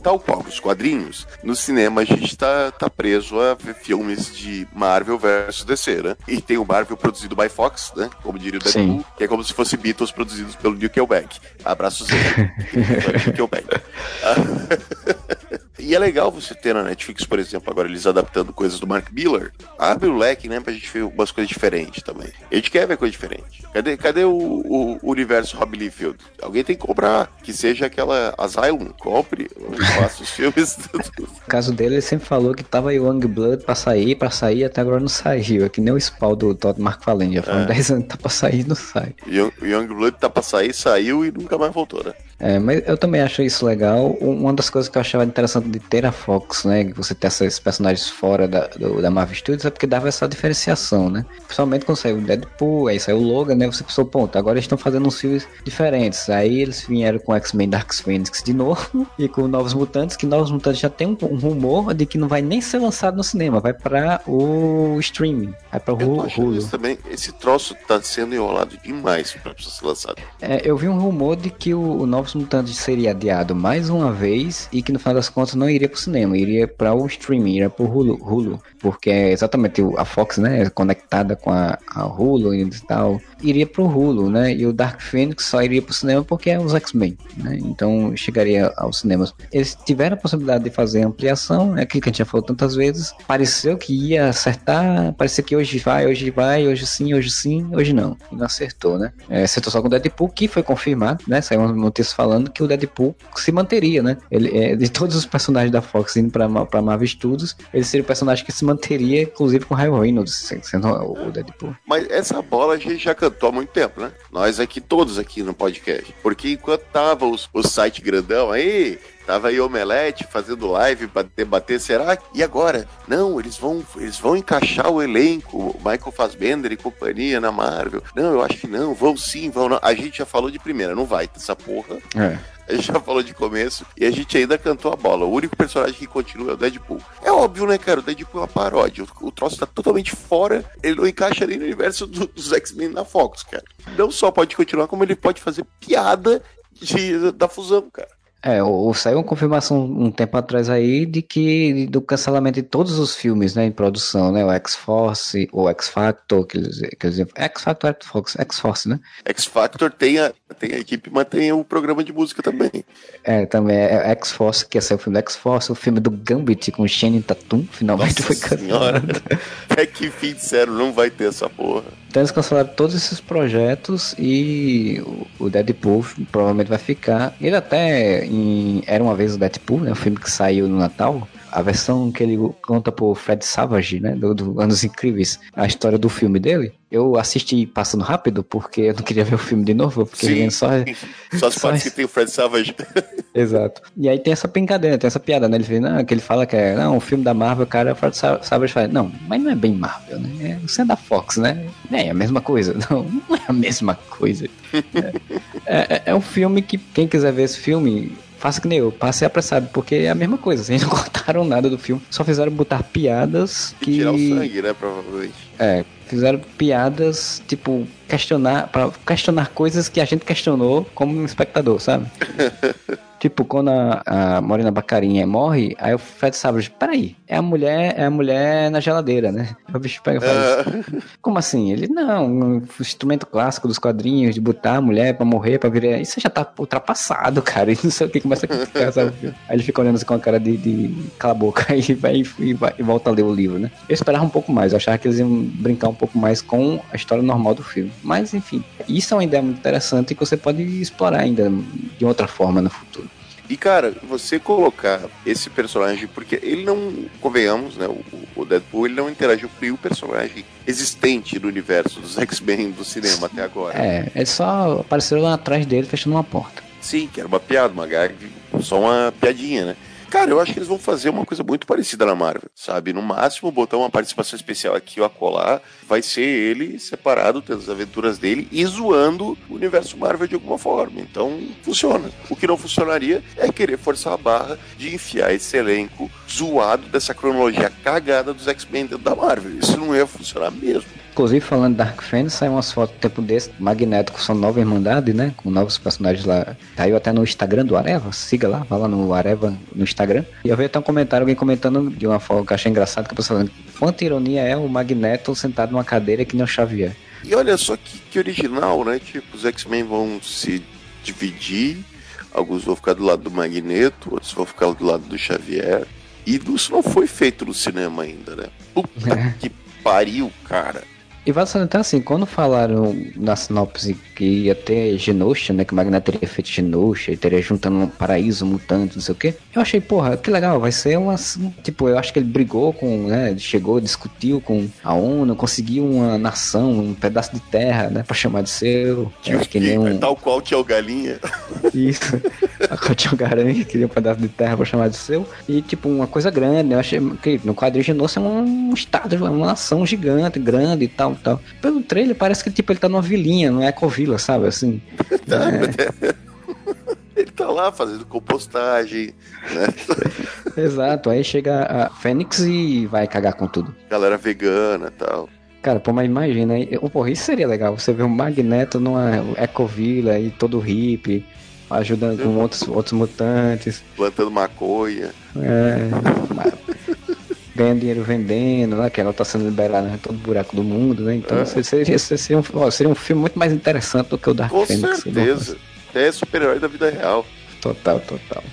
tal qual os quadrinhos, no cinema a gente tá, tá preso a ver filmes de Marvel versus DC, né? E tem o Marvel produzido by Fox, né? Como diria o Deadpool, Sim. que é como se fosse Beatles produzidos pelo Nickelback. Abraços aí. Nickelback. E é legal você ter na Netflix, por exemplo, agora eles adaptando coisas do Mark Miller. Abre o leque, né, pra gente ver umas coisas diferentes também. A gente quer ver coisa diferente. Cadê, cadê o, o, universo Rob Liefeld? Alguém tem que comprar. Que seja aquela Asylum. Compre, faça os filmes. no caso dele, ele sempre falou que tava Young Blood pra sair, pra sair, até agora não saiu. É que nem o spawn do Todd McFarlane. Já foram é. 10 anos, tá pra sair não sai. Young, Young Blood tá pra sair, saiu e nunca mais voltou, né? É, mas eu também acho isso legal. Uma das coisas que eu achava interessante de ter a Fox, né? Que você ter esses personagens fora da, do, da Marvel Studios é porque dava essa diferenciação, né? Principalmente quando saiu o Deadpool, aí saiu o Logan, né? Você pensou, ponto, agora eles estão fazendo uns filmes diferentes. Aí eles vieram com X-Men Dark Phoenix de novo e com Novos Mutantes, que Novos Mutantes já tem um, um, rumor de que não vai nem ser lançado no cinema, vai para o streaming, vai para o Hulu. Também, esse troço tá sendo enrolado demais para ser lançado. É, eu vi um rumor de que o, o Novos Mutantes seria adiado mais uma vez e que no final das contas não iria pro cinema, iria para o streaming, iria pro Hulu, Hulu porque é exatamente a Fox, né, é conectada com a, a Hulu e tal, iria pro Hulu, né, e o Dark Phoenix só iria pro cinema porque é os X-Men, né, então chegaria aos cinemas. Eles tiveram a possibilidade de fazer ampliação, é aquilo que a gente já falou tantas vezes, pareceu que ia acertar, parecia que hoje vai, hoje vai, hoje sim, hoje sim, hoje não, e não acertou, né, é, acertou só com o Deadpool, que foi confirmado, né, saiu uma notícia falando que o Deadpool se manteria, né, ele, é, de todos os personagens da Fox indo pra, pra Marvel Studios, ele seria o personagem que se manteria, inclusive com Ryan Reynolds sendo o Deadpool. Mas essa bola a gente já cantou há muito tempo, né? Nós aqui, todos aqui no podcast. Porque enquanto tava os, o site grandão aí, Tava aí Omelete fazendo live para debater, será? E agora? Não, eles vão, eles vão encaixar o elenco, Michael Fassbender e companhia na Marvel. Não, eu acho que não, vão sim, vão não. A gente já falou de primeira, não vai essa porra. É. A gente já falou de começo e a gente ainda cantou a bola. O único personagem que continua é o Deadpool. É óbvio, né, cara? O Deadpool é uma paródia. O, o troço tá totalmente fora. Ele não encaixa nem no universo do, dos X-Men na Fox, cara. Não só pode continuar, como ele pode fazer piada de, da fusão, cara. É, o, saiu uma confirmação um tempo atrás aí de que do cancelamento de todos os filmes, né, em produção, né, o X-Force, o X-Factor, que eles, que eles X-Factor, X-Force, né? X-Factor tem a, tem a equipe, mas tem o programa de música também. É, também é X-Force, que é o filme do X-Force, o filme do Gambit com Shane Tatum, finalmente Nossa foi cancelado. é que fim de sério, não vai ter essa porra. Então eles cancelaram todos esses projetos e o Deadpool provavelmente vai ficar. Ele até em Era uma vez o Deadpool, né, o filme que saiu no Natal, a versão que ele conta por Fred Savage, né, do, do, Anos Incríveis, a história do filme dele. Eu assisti passando rápido porque eu não queria ver o filme de novo, porque Sim, só só as partes que tem o Fred Savage. Exato. E aí tem essa brincadeira, tem essa piada, né? Ele, fala, não, que ele fala que é não, um filme da Marvel, cara, o Fred Savage fala, não, mas não é bem Marvel, né? É, você é da Fox, né? É, a mesma coisa. Não, não é a mesma coisa. é, é, é um filme que quem quiser ver esse filme faça que nem eu, passe apressado, porque é a mesma coisa, assim, não cortaram nada do filme, só fizeram botar piadas que. tirar o sangue, né, provavelmente. É, fizeram piadas, tipo, questionar, para questionar coisas que a gente questionou como espectador, sabe? Tipo, quando a, a Morena Bacarinha morre, aí o Fred Savage, peraí, é a mulher, é a mulher na geladeira, né? O bicho pega e fala, uh... como assim? Ele, não, um instrumento clássico dos quadrinhos, de botar a mulher pra morrer, pra virar, isso já tá ultrapassado, cara, e não sei o que, começa a criticar, sabe? Aí ele fica olhando assim com a cara de, de cala a boca, e vai, e vai e volta a ler o livro, né? Eu esperava um pouco mais, eu achava que eles iam brincar um pouco mais com a história normal do filme. Mas, enfim, isso é uma ideia muito interessante que você pode explorar ainda de outra forma no futuro. E, cara, você colocar esse personagem, porque ele não, convenhamos, né? O, o Deadpool ele não interagiu com nenhum personagem existente no universo dos X-Men do cinema até agora. É, ele só apareceu lá atrás dele fechando uma porta. Sim, que era uma piada, uma gag, só uma piadinha, né? Cara, eu acho que eles vão fazer uma coisa muito parecida na Marvel, sabe? No máximo, botar uma participação especial aqui ou acolá. Vai ser ele separado, tendo as aventuras dele e zoando o universo Marvel de alguma forma. Então, funciona. O que não funcionaria é querer forçar a barra de enfiar esse elenco zoado dessa cronologia cagada dos X-Men dentro da Marvel. Isso não ia funcionar mesmo. Inclusive, falando de Dark Phoenix, saiu umas fotos do tempo desse, Magneto com sua nova irmandade, né? Com novos personagens lá. Saiu até no Instagram do Areva, siga lá, vá lá no Areva no Instagram. E eu vi até um comentário, alguém comentando de uma forma que eu achei engraçado, que a pessoa falando, quanta ironia é o Magneto sentado numa cadeira que nem o Xavier. E olha só que, que original, né? Tipo, os X-Men vão se dividir, alguns vão ficar do lado do Magneto, outros vão ficar do lado do Xavier. E isso não foi feito no cinema ainda, né? Puta é. que pariu, cara. E vale salientar assim, quando falaram na sinopse que ia ter Genosha, né, que o Magneto teria feito Genosha e teria juntando um paraíso, mutante, não sei o que, eu achei, porra, que legal, vai ser uma, tipo, eu acho que ele brigou com, né, chegou, discutiu com a ONU, conseguiu uma nação, um pedaço de terra, né, pra chamar de seu. Que, que nem um... Tal qual tinha o Galinha. Isso, a qual tinha o Garanha, queria um pedaço de terra pra chamar de seu, e tipo, uma coisa grande, eu achei que no quadrinho Genosha é um estado, uma nação gigante, grande e tal, tal. Pelo trailer parece que tipo ele tá numa vilinha, não é Ecovila, sabe? Assim. é. Ele tá lá fazendo compostagem, né? Exato, aí chega a Fênix e vai cagar com tudo. Galera vegana e tal. Cara, pô, mas imagina aí, porra, isso seria legal, você ver um Magneto numa Ecovila e todo hippie, ajudando com outros, outros mutantes. Plantando maconha. É. ganhando dinheiro vendendo, né? Que ela tá sendo liberada em todo buraco do mundo, né? Então é. seria, seria, um, ó, seria um filme muito mais interessante do que o Dark Com Phoenix. Com certeza. É super-herói da vida real. Total, total.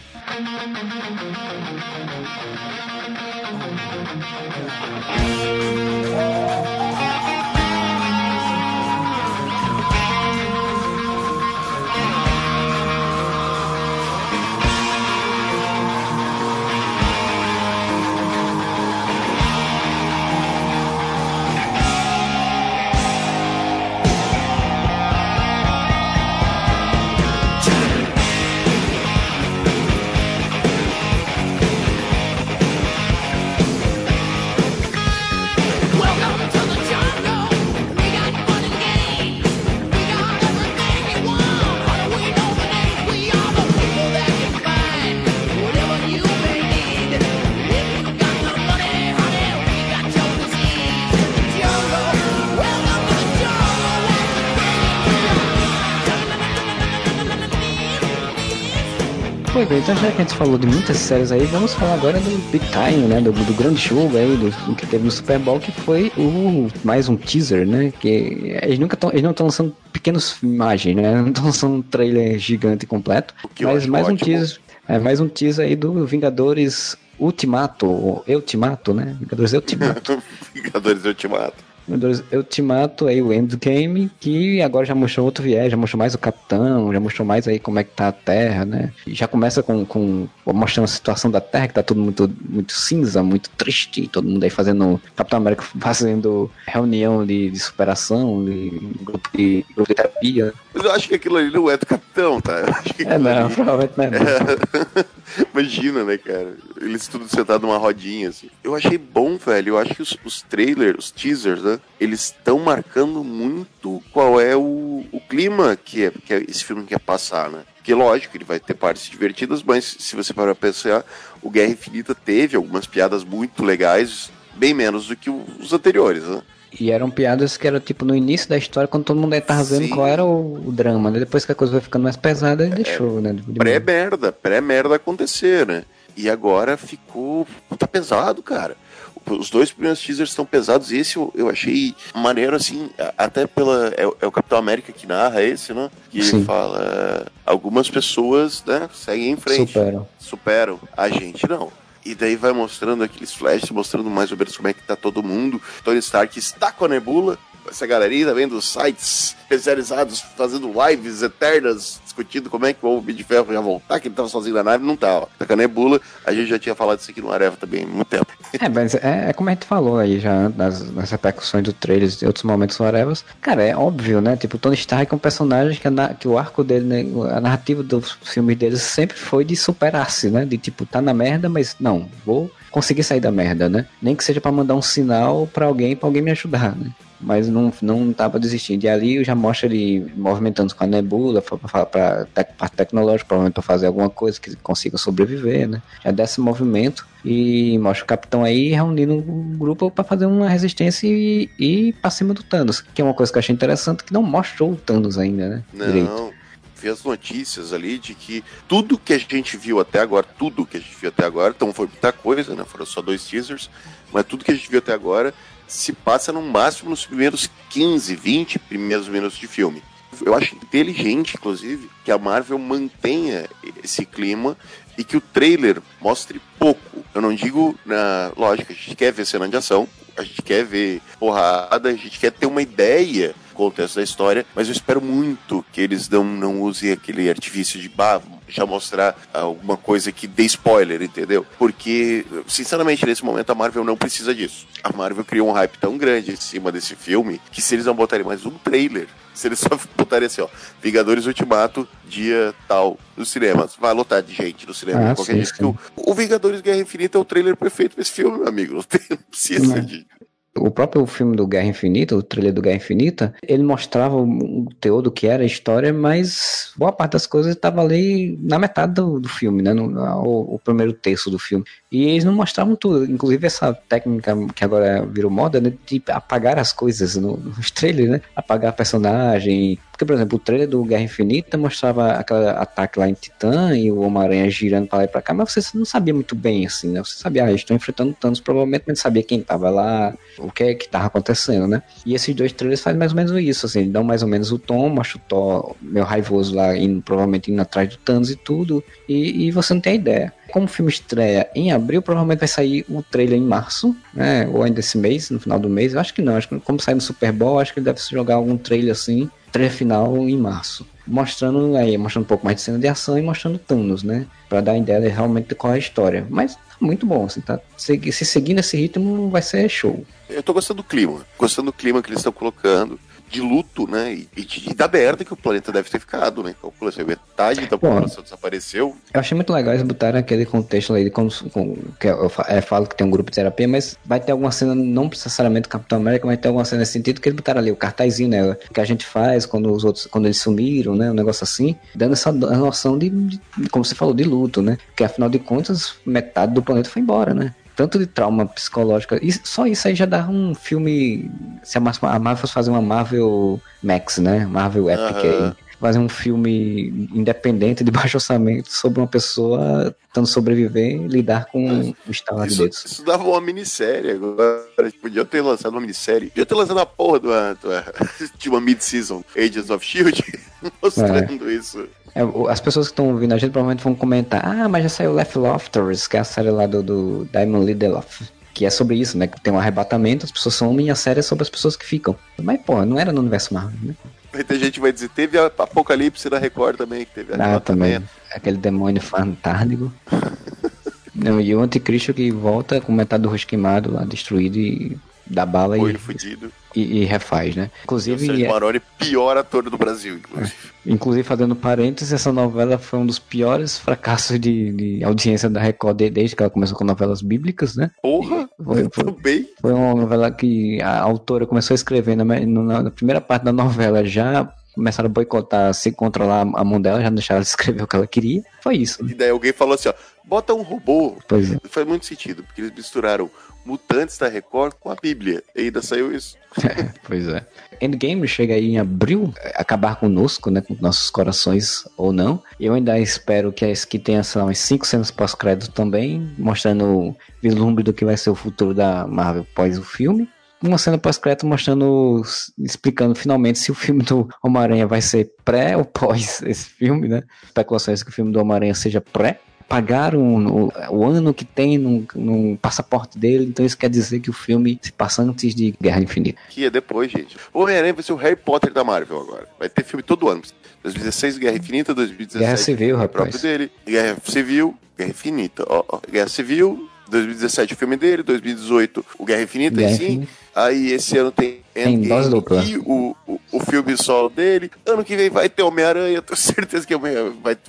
Pois bem, então já que a gente falou de muitas séries aí, vamos falar agora do Big Time, né? Do, do grande jogo aí, do, que teve no Super Bowl, que foi o mais um teaser, né? Que eles nunca estão, eles não estão lançando pequenos imagens, né? Não estão lançando um trailer gigante completo, mas mais um teaser, é mais um teaser aí do Vingadores Ultimato, Ultimato, né? Vingadores Ultimato. Vingadores Ultimato. Ultimato aí o Endgame, que agora já mostrou outro viés, já mostrou mais o Capitão, já mostrou mais aí como é que tá a Terra, né? E já começa com, com mostrando a situação da Terra, que tá tudo muito, muito cinza, muito triste, todo mundo aí fazendo, Capitão América fazendo reunião de, de superação, de grupo de, grupo de terapia. Mas eu acho que aquilo ali não é do Capitão, tá? é, não, ali... provavelmente não é. é... Imagina, né, cara? Eles tudo sentados numa rodinha, assim. Eu achei bom, velho. Eu acho que os, os trailers, os teasers, né? Eles estão marcando muito qual é o, o clima que, é, que é esse filme quer passar, né? Porque, lógico, ele vai ter partes divertidas, mas se você parar pra pensar, o Guerra Infinita teve algumas piadas muito legais, bem menos do que os anteriores, né? E eram piadas que eram tipo no início da história, quando todo mundo aí tava vendo qual era o, o, drama, né? Depois que a coisa vai ficando mais pesada, ele é, deixou, né? Pré-merda, pré-merda acontecer, né? E agora ficou. Tá pesado, cara. Os dois primeiros teasers estão pesados e esse eu, eu achei maneiro, assim, até pela. É, é, o Capitão América que narra esse, né? Que Sim. fala. Algumas pessoas, né, seguem em frente. Superam. Superam. A gente não. E daí vai mostrando aqueles flashes, mostrando mais ou menos como é que tá todo mundo. Tony Stark está com a Nebula. Essa galerinha vendo dos sites especializados fazendo lives eternas discutindo como é que o Homem de Ferro ia voltar, que ele tava sozinho na nave, não tava. Tá com a Nebula, a gente já tinha falado isso aqui no Areva também há muito tempo. É, mas é, é, como a gente falou aí já nas, nas repercussões do trailer e outros momentos no Arevas. Cara, é óbvio, né? Tipo, o Tony Stark é um personagem que, que o arco dele, né, a narrativa dos filmes dele sempre foi de superar-se, né? De tipo, tá na merda, mas não, vou conseguir sair da merda, né? Nem que seja para mandar um sinal para alguém, para alguém me ajudar, né? Mas não, não tava desistindo. E ali já mostra ele movimentando com a nebula para parte tecnológica, provavelmente para fazer alguma coisa que consiga sobreviver, né? Já desse movimento e mostra o capitão aí reunindo um grupo para fazer uma resistência e ir para cima do Thanos, que é uma coisa que eu achei interessante que não mostrou o Thanos ainda, né? Não. Direito. Vi as notícias ali de que tudo que a gente viu até agora, tudo que a gente viu até agora, então foi muita coisa, né? Foram só dois teasers, mas tudo que a gente viu até agora se passa no máximo nos primeiros 15, 20 primeiros minutos de filme. Eu acho inteligente, inclusive, que a Marvel mantenha esse clima e que o trailer mostre pouco. Eu não digo, na lógica, a gente quer ver cena de ação, a gente quer ver porrada, a gente quer ter uma ideia contexto da história, mas eu espero muito que eles não, não usem aquele artifício de bah, já mostrar alguma coisa que dê spoiler, entendeu? Porque, sinceramente, nesse momento a Marvel não precisa disso. A Marvel criou um hype tão grande em cima desse filme que se eles não botarem mais um trailer, se eles só botarem assim, ó, Vingadores Ultimato, dia tal, nos cinemas, vai lotar de gente no cinema. Ah, qualquer sim, sim. O, o, Vingadores Guerra Infinita é o trailer perfeito pra esse filme, meu amigo. Não, tem, não precisa não. de o próprio filme do Guerra Infinita, o trailer do Guerra Infinita, ele mostrava o teor do que era a história, mas boa parte das coisas estava ali na metade do, do filme, né? No, o, o, primeiro terço do filme. E eles não mostravam tudo. Inclusive essa técnica que agora virou moda, né? De apagar as coisas no, nos trailers, né? Apagar personagem, Porque, por exemplo, o trailer do Guerra Infinita mostrava aquele ataque lá em Titã e o Homem-Aranha girando pra lá e pra cá, mas você não sabia muito bem, assim, né? Você sabia, ah, eles estão enfrentando Thanos, provavelmente, não sabia quem tava lá, o que é que tava acontecendo, né? E esses dois trailers fazem mais ou menos isso, assim, dão mais ou menos o tom, mostra o Thor meio raivoso lá, indo, provavelmente indo atrás do Thanos e tudo, e, e você não tem ideia. Como o filme estreia em abril, provavelmente vai sair o trailer em março, né? Ou ainda esse mês, no final do mês. Eu acho que não, acho que como sai no Super Bowl, acho que ele deve jogar algum trailer assim, trailer final em março. Mostrando aí, mostrando um pouco mais de cena de ação e mostrando Thanos, né? Pra dar ideia de realmente qual é a história. Mas tá muito bom, assim, tá? Se, se seguir nesse ritmo, vai ser show. Eu tô gostando do clima, gostando do clima que eles estão colocando de luto, né? E, e, da merda que o planeta deve ter ficado, né? Calcula, então, metade da população desapareceu. Eu achei muito legal eles botaram aquele contexto ali de como, como que eu, eu, falo que tem um grupo de terapia, mas vai ter alguma cena, não necessariamente Capitão América, mas tem alguma cena nesse sentido que eles botaram ali, o cartazinho, né? Que a gente faz quando os outros, quando eles sumiram, né? Um negócio assim, dando essa noção de, de como você falou, de luto, né? Que afinal de contas, metade do planeta foi embora, né? Tanto de trauma psicológico. E só isso aí já dá um filme. Se a Marvel fosse fazer uma Marvel Max, né? Marvel Epic uhum. aí. Fazer um filme independente de baixo orçamento sobre uma pessoa tentando sobreviver e lidar com um estado de dedos. Isso dava uma minissérie agora. Podia ter lançado uma minissérie. Podia ter lançado a porra do, do, de uma mid-season Agents of Shield mostrando é. isso. É, as pessoas que estão ouvindo a gente provavelmente vão comentar: ah, mas já saiu Left Lofters, que é a série lá do, do Diamond Lindelof. Que é sobre isso, né? Que tem um arrebatamento, as pessoas somem e a série é sobre as pessoas que ficam. Mas, pô, não era no universo Marvel, né? Muita gente vai dizer, teve a Apocalipse da Record também, que teve Ah, também. Aquele demônio fantástico. não, e o anticristo que volta com metade do rosto queimado lá, destruído e dá bala Olho e, fudido. E, e, refaz, né? Inclusive. O Sérgio Maroni, pior ator do Brasil, inclusive. É. Inclusive, fazendo parênteses, essa novela foi um dos piores fracassos de, de audiência da Record desde que ela começou com novelas bíblicas, né? Porra! Foi, foi, foi uma novela que a autora começou a escrever na, na primeira parte da novela já começaram a boicotar, se controlar a mão dela, já não deixaram ela escrever o que ela queria. Foi isso. Né? E daí alguém falou assim, ó, bota um robô. Pois é. Faz muito sentido, porque eles misturaram Mutantes da Record com a Bíblia. E ainda saiu isso. É, pois é. Endgame chega aí em abril, acabar conosco, né? Com nossos corações ou não. Eu ainda espero que, que tenha, sei lá, umas 5 cenas pós-crédito também, mostrando o vislumbre do que vai ser o futuro da Marvel pós o filme uma cena pós-crédito mostrando, explicando finalmente se o filme do Homem-Aranha vai ser pré ou pós esse filme, né? Especulações que o filme do Homem-Aranha seja pré pagaram o, o, ano que tem no, no, passaporte dele, então isso quer dizer que o filme se passa antes de Guerra Infinita. Que é depois, gente. O Homem-Aranha vai ser o Harry Potter da Marvel agora. Vai ter filme todo ano. 2016 Guerra Infinita, 2017 Guerra Civil, rapaz. próprio dele. Guerra Civil, Guerra Infinita. Ó, ó, Guerra Civil, 2017 o filme dele, 2018 o Guerra Infinita, Guerra sim. Infinita. Aí esse ano tem Endgame dupla. e o, o, o, filme solo dele. Ano que vem vai ter Homem-Aranha, tenho certeza que vai,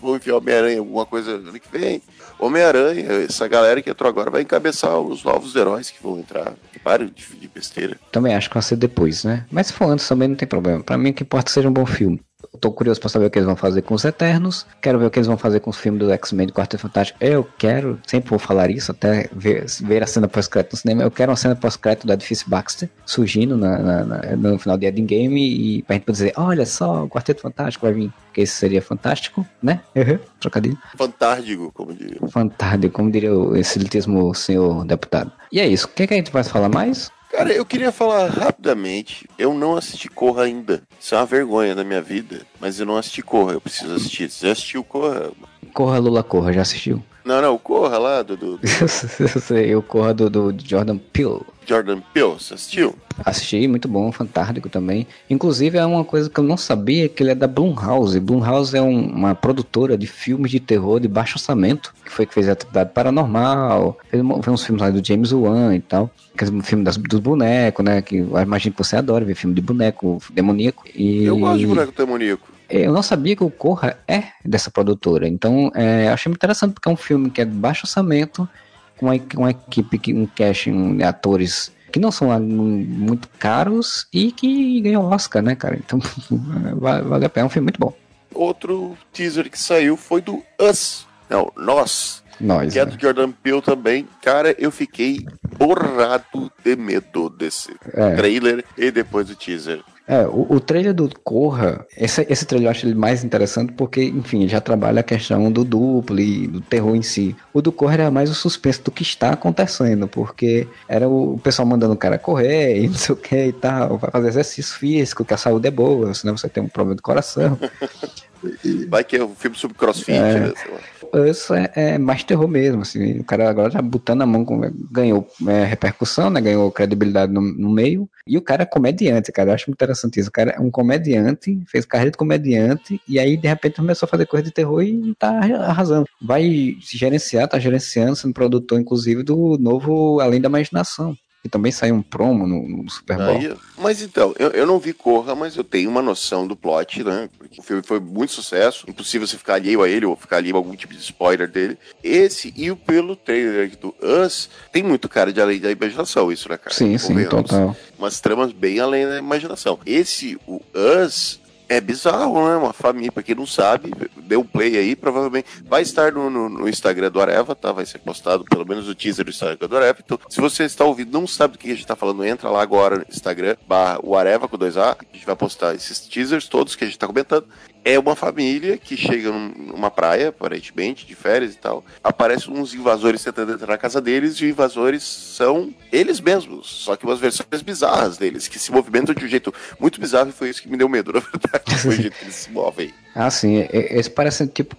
vão enfiar Homem-Aranha alguma coisa ano que vem. Homem-Aranha, essa galera que entrou agora vai encabeçar os novos heróis que vão entrar. Pare de, de besteira. Também acho que vai ser depois, né? Mas se for antes também não tem problema. Pra mim o que importa é que seja um bom filme. Tô curioso pra saber o que eles vão fazer com os Eternos. Quero ver o que eles vão fazer com os filmes do X-Men do Quarteto Fantástico. Eu quero, sempre vou falar isso, até ver, ver a cena pós-crédito no cinema. Eu quero uma cena pós-crédito do edifício Baxter surgindo na, na, na, no final de Endgame e pra gente poder dizer: olha só, o Quarteto Fantástico vai vir. Que esse seria fantástico, né? Uhum. Trocadilho. Fantástico, como diria. Fantástico, como diria o excelentíssimo senhor deputado. E é isso. O que, é que a gente vai falar mais? Cara, eu queria falar rapidamente. Eu não assisti Corra ainda. Isso é uma vergonha da minha vida. Mas eu não assisti Corra. Eu preciso assistir. Você já assistiu Corra? Corra, Lula, Corra. Já assistiu? Não, não. O Corra lá do... do, do... eu sei. O Corra do, do Jordan Peele. Jordan Peele, você assistiu? Assisti, muito bom, fantástico também. Inclusive é uma coisa que eu não sabia, que ele é da Blumhouse. Blumhouse é um, uma produtora de filmes de terror de baixo orçamento, que foi que fez Atividade Paranormal, fez, fez uns filmes lá do James Wan e tal. Aquele filme das, dos bonecos, né, que eu imagino que você adora ver filme de boneco demoníaco. E... Eu gosto de boneco demoníaco. Eu não sabia que o Corra é dessa produtora, então é, achei muito interessante porque é um filme que é de baixo orçamento, com uma, uma equipe, um casting de atores que não são muito caros e que ganham Oscar, né, cara? Então vale a pena, é um filme muito bom. Outro teaser que saiu foi do Us, não, Nós, Nós que é, é do Jordan Peele também. Cara, eu fiquei borrado de medo desse é. trailer e depois do teaser. É, o, o trailer do Corra, esse, esse trailer eu acho ele mais interessante porque, enfim, ele já trabalha a questão do duplo e do terror em si. O do Corra era mais o suspense do que está acontecendo, porque era o pessoal mandando o cara correr e não sei o que e tal, vai fazer exercício físico, que a saúde é boa, senão você tem um problema de coração. Vai que é um filme sobre crossfit, é, né? Isso é, é, mais terror mesmo, assim. O cara agora tá botando a mão, ganhou é, repercussão, né? Ganhou credibilidade no, no, meio. E o cara é comediante, cara. Eu acho muito interessante isso. O cara é um comediante, fez carreira de comediante, e aí de repente começou a fazer coisa de terror e tá arrasando. Vai se gerenciar, tá gerenciando, sendo produtor, inclusive, do novo Além da Imaginação que também saiu um promo no, no Super Bowl. Aí, mas então, eu, eu não vi Corra, mas eu tenho uma noção do plot, né? Porque o filme foi muito sucesso, impossível você ficar alheio a ele ou ficar alheio a algum tipo de spoiler dele. Esse e o pelo trailer do Us tem muito cara de além da imaginação, isso, né, cara? Sim, sim, total. Umas tramas bem além da imaginação. Esse, o Us, é bizarro, né? Uma família, pra quem não sabe, deu um play aí, provavelmente vai estar no, no, no, Instagram do Areva, tá? Vai ser postado pelo menos o teaser do Instagram do Areva. Então, se você está ouvindo, não sabe do que a gente tá falando, entra lá agora no Instagram, barra o Areva com 2A, a gente vai postar esses teasers todos que a gente tá comentando é uma família que chega numa praia, aparentemente, de férias e tal. Aparecem uns invasores tentando entrar na casa deles e os invasores são eles mesmos, só que umas versões bizarras deles, que se movimentam de um jeito muito bizarro e foi isso que me deu medo, na verdade. Foi o jeito que eles se movem. Ah, sim. Eles parecem tipo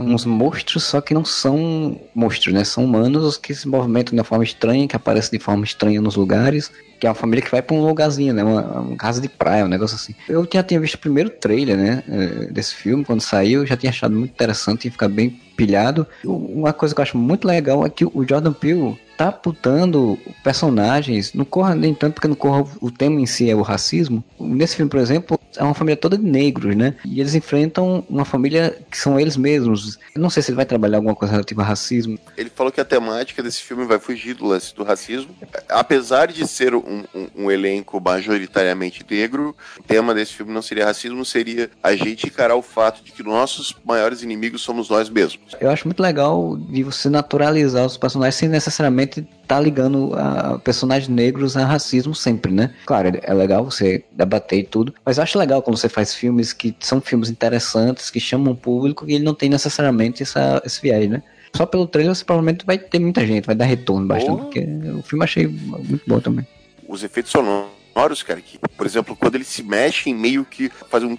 uns monstros, só que não são monstros, né? São humanos que se movimentam de uma forma estranha, que aparecem de forma estranha nos lugares que é uma família que vai pra um lugarzinho, né? Uma, uma, casa de praia, um negócio assim. Eu já tinha visto o primeiro trailer, né? Eh, desse filme, quando saiu, já tinha achado muito interessante e ficar bem pilhado. Uma coisa que eu acho muito legal é que o Jordan Peele tá putando personagens, não corra nem tanto porque não corra o tema em si é o racismo. Nesse filme, por exemplo, é uma família toda de negros, né? E eles enfrentam uma família que são eles mesmos. Eu não sei se ele vai trabalhar alguma coisa relativa a racismo. Ele falou que a temática desse filme vai fugir do lance do racismo. Apesar de ser um, um, um elenco majoritariamente negro, o tema desse filme não seria racismo, seria a gente encarar o fato de que nossos maiores inimigos somos nós mesmos. Eu acho muito legal de você naturalizar os personagens sem necessariamente estar tá ligando a personagens negros a racismo sempre, né? Claro, é legal você debater e tudo, mas eu acho legal quando você faz filmes que são filmes interessantes, que chamam o público e ele não tem necessariamente essa, esse viés, né? Só pelo trailer você provavelmente vai ter muita gente, vai dar retorno bastante, porque o filme achei muito bom também. Os efeitos sonoros sonoros, cara, que, por exemplo, quando eles se mexem, meio que fazem um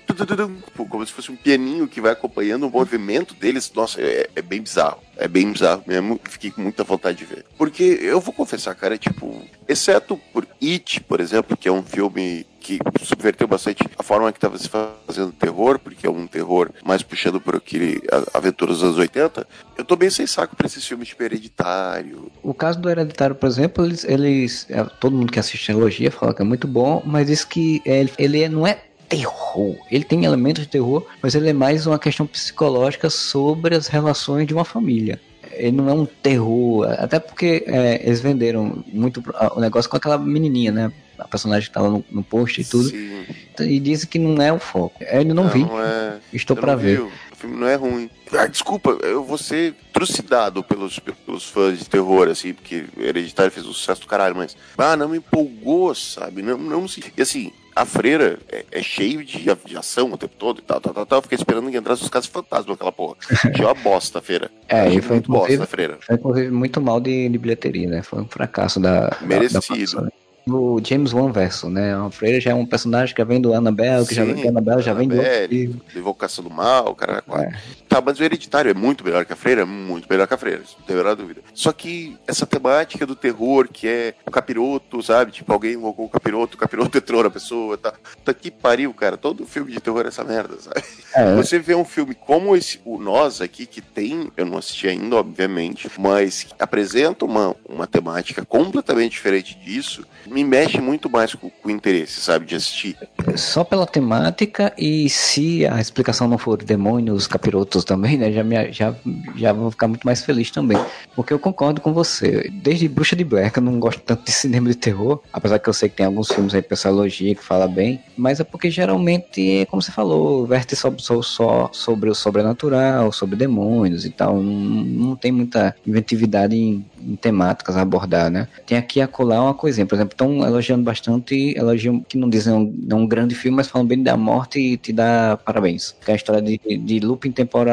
como se fosse um pianinho que vai acompanhando o movimento deles, nossa, é, é bem bizarro. É bem bizarro mesmo, fiquei com muita vontade de ver. Porque eu vou confessar, cara, tipo, exceto por It, por exemplo, que é um filme que subverteu bastante a forma que estava se fazendo terror, porque é um terror mais puxando por aquele aventura dos anos 80. Eu tô bem sem saco pra esses filmes tipo Hereditário. O caso do Hereditário, por exemplo, eles, eles é, todo mundo que assiste a elogia fala que é muito bom, mas diz que é, ele não é terror. Ele tem elementos de terror, mas ele é mais uma questão psicológica sobre as relações de uma família. Ele não é um terror, até porque é, eles venderam muito o negócio com aquela menininha, né? A personagem que tá lá no, no post e tudo. Sim. E dizem que não é o foco. Eu ainda não, não vi. É... Estou para ver. O filme não é ruim. Ah, desculpa, eu vou ser trucidado pelos, pelos fãs de terror, assim, porque Hereditário fez um sucesso do caralho, mas. Ah, não me empolgou, sabe? Não, não E assim, a freira é, é cheio de, de, ação o tempo todo e tal, tal, tal, tal. Eu fiquei esperando que entrasse os casos fantasmas aquela porra. Tinha uma bosta a feira. É, e foi muito bosta a freira. Foi inclusive muito mal de, de bilheteria, né? Foi um fracasso da. Merecido. Da, da o James Wan verso, né? A Freira já é um personagem que vem do Annabelle, que Sim, já vem do Annabelle, já vem do outro Invocação do Mal, cara. É. Tá, mas o Hereditário é muito melhor que a Freira, muito melhor que a Freira, não tem a menor dúvida. Só que essa temática do terror, que é o capiroto, sabe? Tipo, alguém invocou o capiroto, o capiroto entrou na pessoa, tá? Tá que pariu, cara. Todo filme de terror é essa merda, sabe? É. Você vê um filme como esse, o Nós aqui, que tem, eu não assisti ainda, obviamente, mas que apresenta uma, uma temática completamente diferente disso, me mexe muito mais com, com o interesse, sabe, de assistir. Só pela temática e se a explicação não for demônios, capirotos também, né, já, me, já, já vou ficar muito mais feliz também. Porque eu concordo com você. Desde Bruxa de Blair, que eu não gosto tanto de cinema de terror, apesar que eu sei que tem alguns filmes aí pra essa elogia que fala bem, mas é porque geralmente, como você falou, verte só, só, sobre o sobrenatural, sobre demônios e tal. Não, não tem muita inventividade em temáticas a abordar, né? Tem aqui a colar uma coisinha, por exemplo, estão elogiando bastante, elogiam que não dizem um, um grande filme, mas falam bem da morte e te dá parabéns. Que é a história de, de looping temporal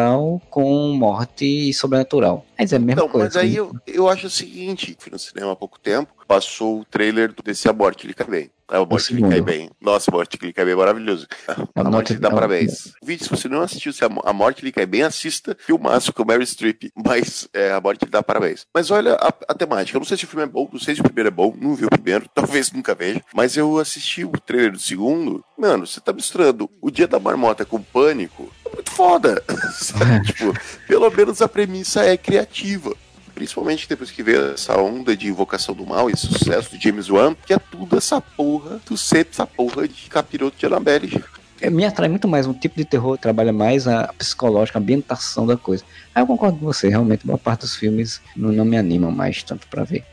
com morte sobrenatural. Mas é a mesma Não, coisa. mas aí assim. eu, eu acho o seguinte, fui no cinema há pouco tempo, passou o trailer desse A Morte Lhe Cai Bem. É, o Morte. Cai Bem. Nossa, Morte Lhe Cai Bem é maravilhoso. A A Morte- dá é o- parabéns. Vídeo, se você não assistiu se a Mo- a Morte Lhe Cai Bem, assista Filmaço com o Mary Streep, mas é, A Morte Lhe dá parabéns. Mas olha a, a temática, eu não sei se o filme é bom, não sei se o primeiro é bom, não vi o primeiro, talvez nunca veja, mas eu assisti o trailer do segundo, mano, você tá misturando o Dia da Marmota com Pânico, muito foda. Sabe? tipo, pelo menos a premissa é criativa. Principalmente depois que veio essa onda de invocação do mal e sucesso do James Wan, que é tudo essa porra do ser essa porra de capiroto de Annabelle. É, me atrai muito mais um tipo de terror que trabalha mais a psicológica, a ambientação da coisa. Aí eu concordo com você, realmente, boa parte dos filmes não, não me animam mais tanto pra ver.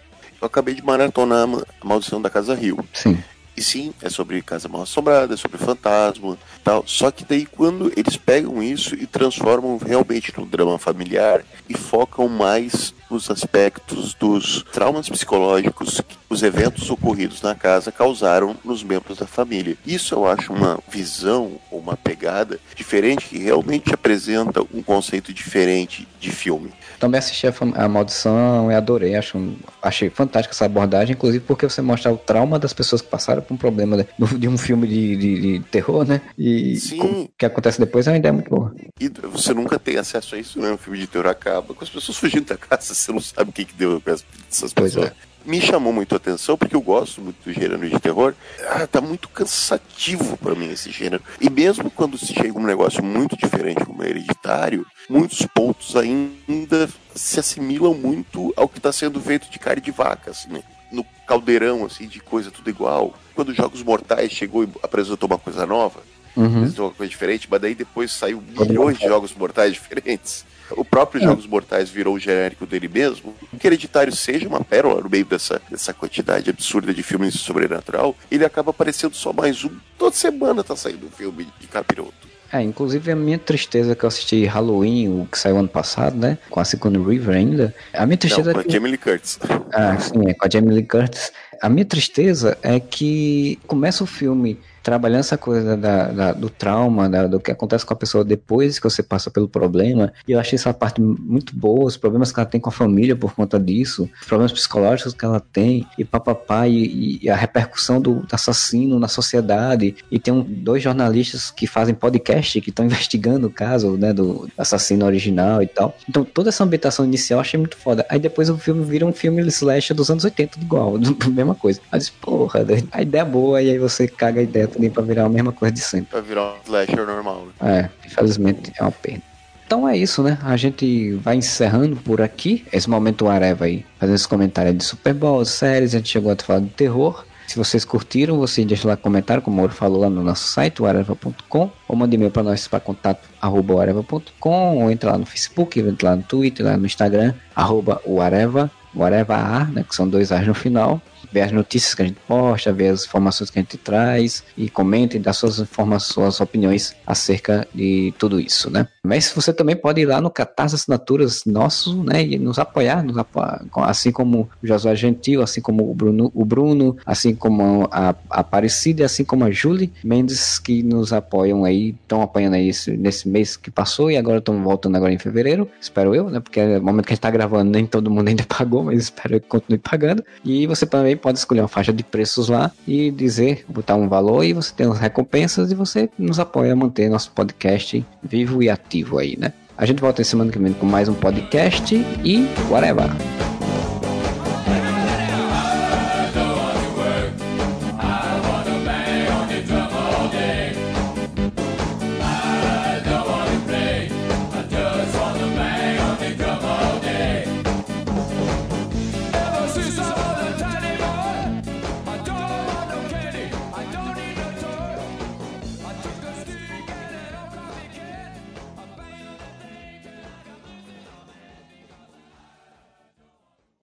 Eu acabei de maratonar a Ma- a Maldição da Casa Rio. Sim. E sim, é sobre casa mal assombrada, é sobre fantasma tal. Só que daí quando eles pegam isso e transformam realmente no drama familiar e focam mais nos aspectos dos traumas psicológicos que os eventos ocorridos na casa causaram nos membros da família. Isso eu acho uma visão uma pegada diferente que realmente apresenta um conceito diferente de filme. Também assisti a, a Maldição e adorei. Acho, achei fantástica essa abordagem, inclusive porque você mostra o trauma das pessoas que passaram por um problema de, de um filme de, de- de terror, né? E Sim. o que acontece depois é uma ideia muito boa. E você nunca tem acesso a isso, né? O filme de terror acaba com as pessoas fugindo da casa, você não sabe o que, que deu as- essas Pois pessoas. é. Me chamou muito a atenção porque eu gosto muito do gênero de terror. Ah, tá muito cansativo pra mim esse gênero. E mesmo quando se chega um negócio muito diferente como hereditário, muitos pontos ainda se assimilam muito ao que está sendo feito de carne de vaca, assim, né? No caldeirão assim de coisa tudo igual. Quando os Jogos Mortais chegou e apresentou uma coisa nova, Uhum. apresentou uma coisa diferente, mas daí depois saiu milhões de jogos mortais diferentes. O próprio É. Jogos Mortais virou o genérico dele mesmo. Que Hereditário seja uma pérola no meio dessa, dessa quantidade absurda de filmes de sobrenatural, ele acaba aparecendo só mais um. Toda semana tá saindo um filme de capiroto. É, inclusive a minha tristeza que eu assisti Halloween, o que saiu ano passado, né? Com a Sigourney Weaver ainda. A minha Não, tristeza com é a que... Jamie Lee Curtis. Ah, sim, é com a Jamie Lee Curtis. A minha tristeza é que começa o filme trabalhando essa coisa da, da- do trauma, da- do que acontece com a pessoa depois que você passa pelo problema. E eu achei essa parte muito boa, os problemas que ela tem com a família por conta disso, os problemas psicológicos que ela tem, e papapá, e, e a repercussão do, assassino na sociedade. E tem um- dois jornalistas que fazem podcast que estão investigando o caso, né, do assassino original e tal. Então toda essa ambientação inicial eu achei muito foda. Aí depois o filme vira um filme slash dos anos 80, tudo igual, mesma coisa. Disse, porra, a ideia é boa, e aí você caga a ideia também pra virar a mesma coisa de sempre. Vai virar um slasher normal. né? É, infelizmente é uma perda. Então é isso, né? A gente vai encerrando por aqui. Esse momento Areva aí, fazendo esse comentário de Super Bowl, séries, a gente chegou a falar de terror. Se vocês curtiram, você deixa lá comentário, como o Mauro falou lá no nosso site, o areva.com, ou manda e-mail para nós para contato arroba areva.com, ou entra lá no Facebook, entra lá no Twitter, lá no Instagram, arroba o areva, o areva A, né, que são dois A's no final. Ver as notícias que a gente posta, ver as informações que a gente traz e comente e dá suas informações, suas opiniões acerca de tudo isso, né? Mas você também pode ir lá no Catarse Assinaturas nosso, né, e nos apoiar, nos apoiar, assim como o Josué Gentil, assim como o Bruno, o Bruno assim como a, Aparecida, assim como a Julie Mendes, que nos apoiam aí, estão apoiando aí esse, nesse mês que passou e agora estão voltando agora em fevereiro, espero eu, né, porque é o momento que a gente tá gravando, nem todo mundo ainda pagou, mas espero que continue pagando. E você também pode escolher uma faixa de preços lá e dizer, botar um valor e você tem as recompensas e você nos apoia a manter nosso podcast vivo e ativo aí, né? A gente volta em semana que vem com mais um podcast e whatever.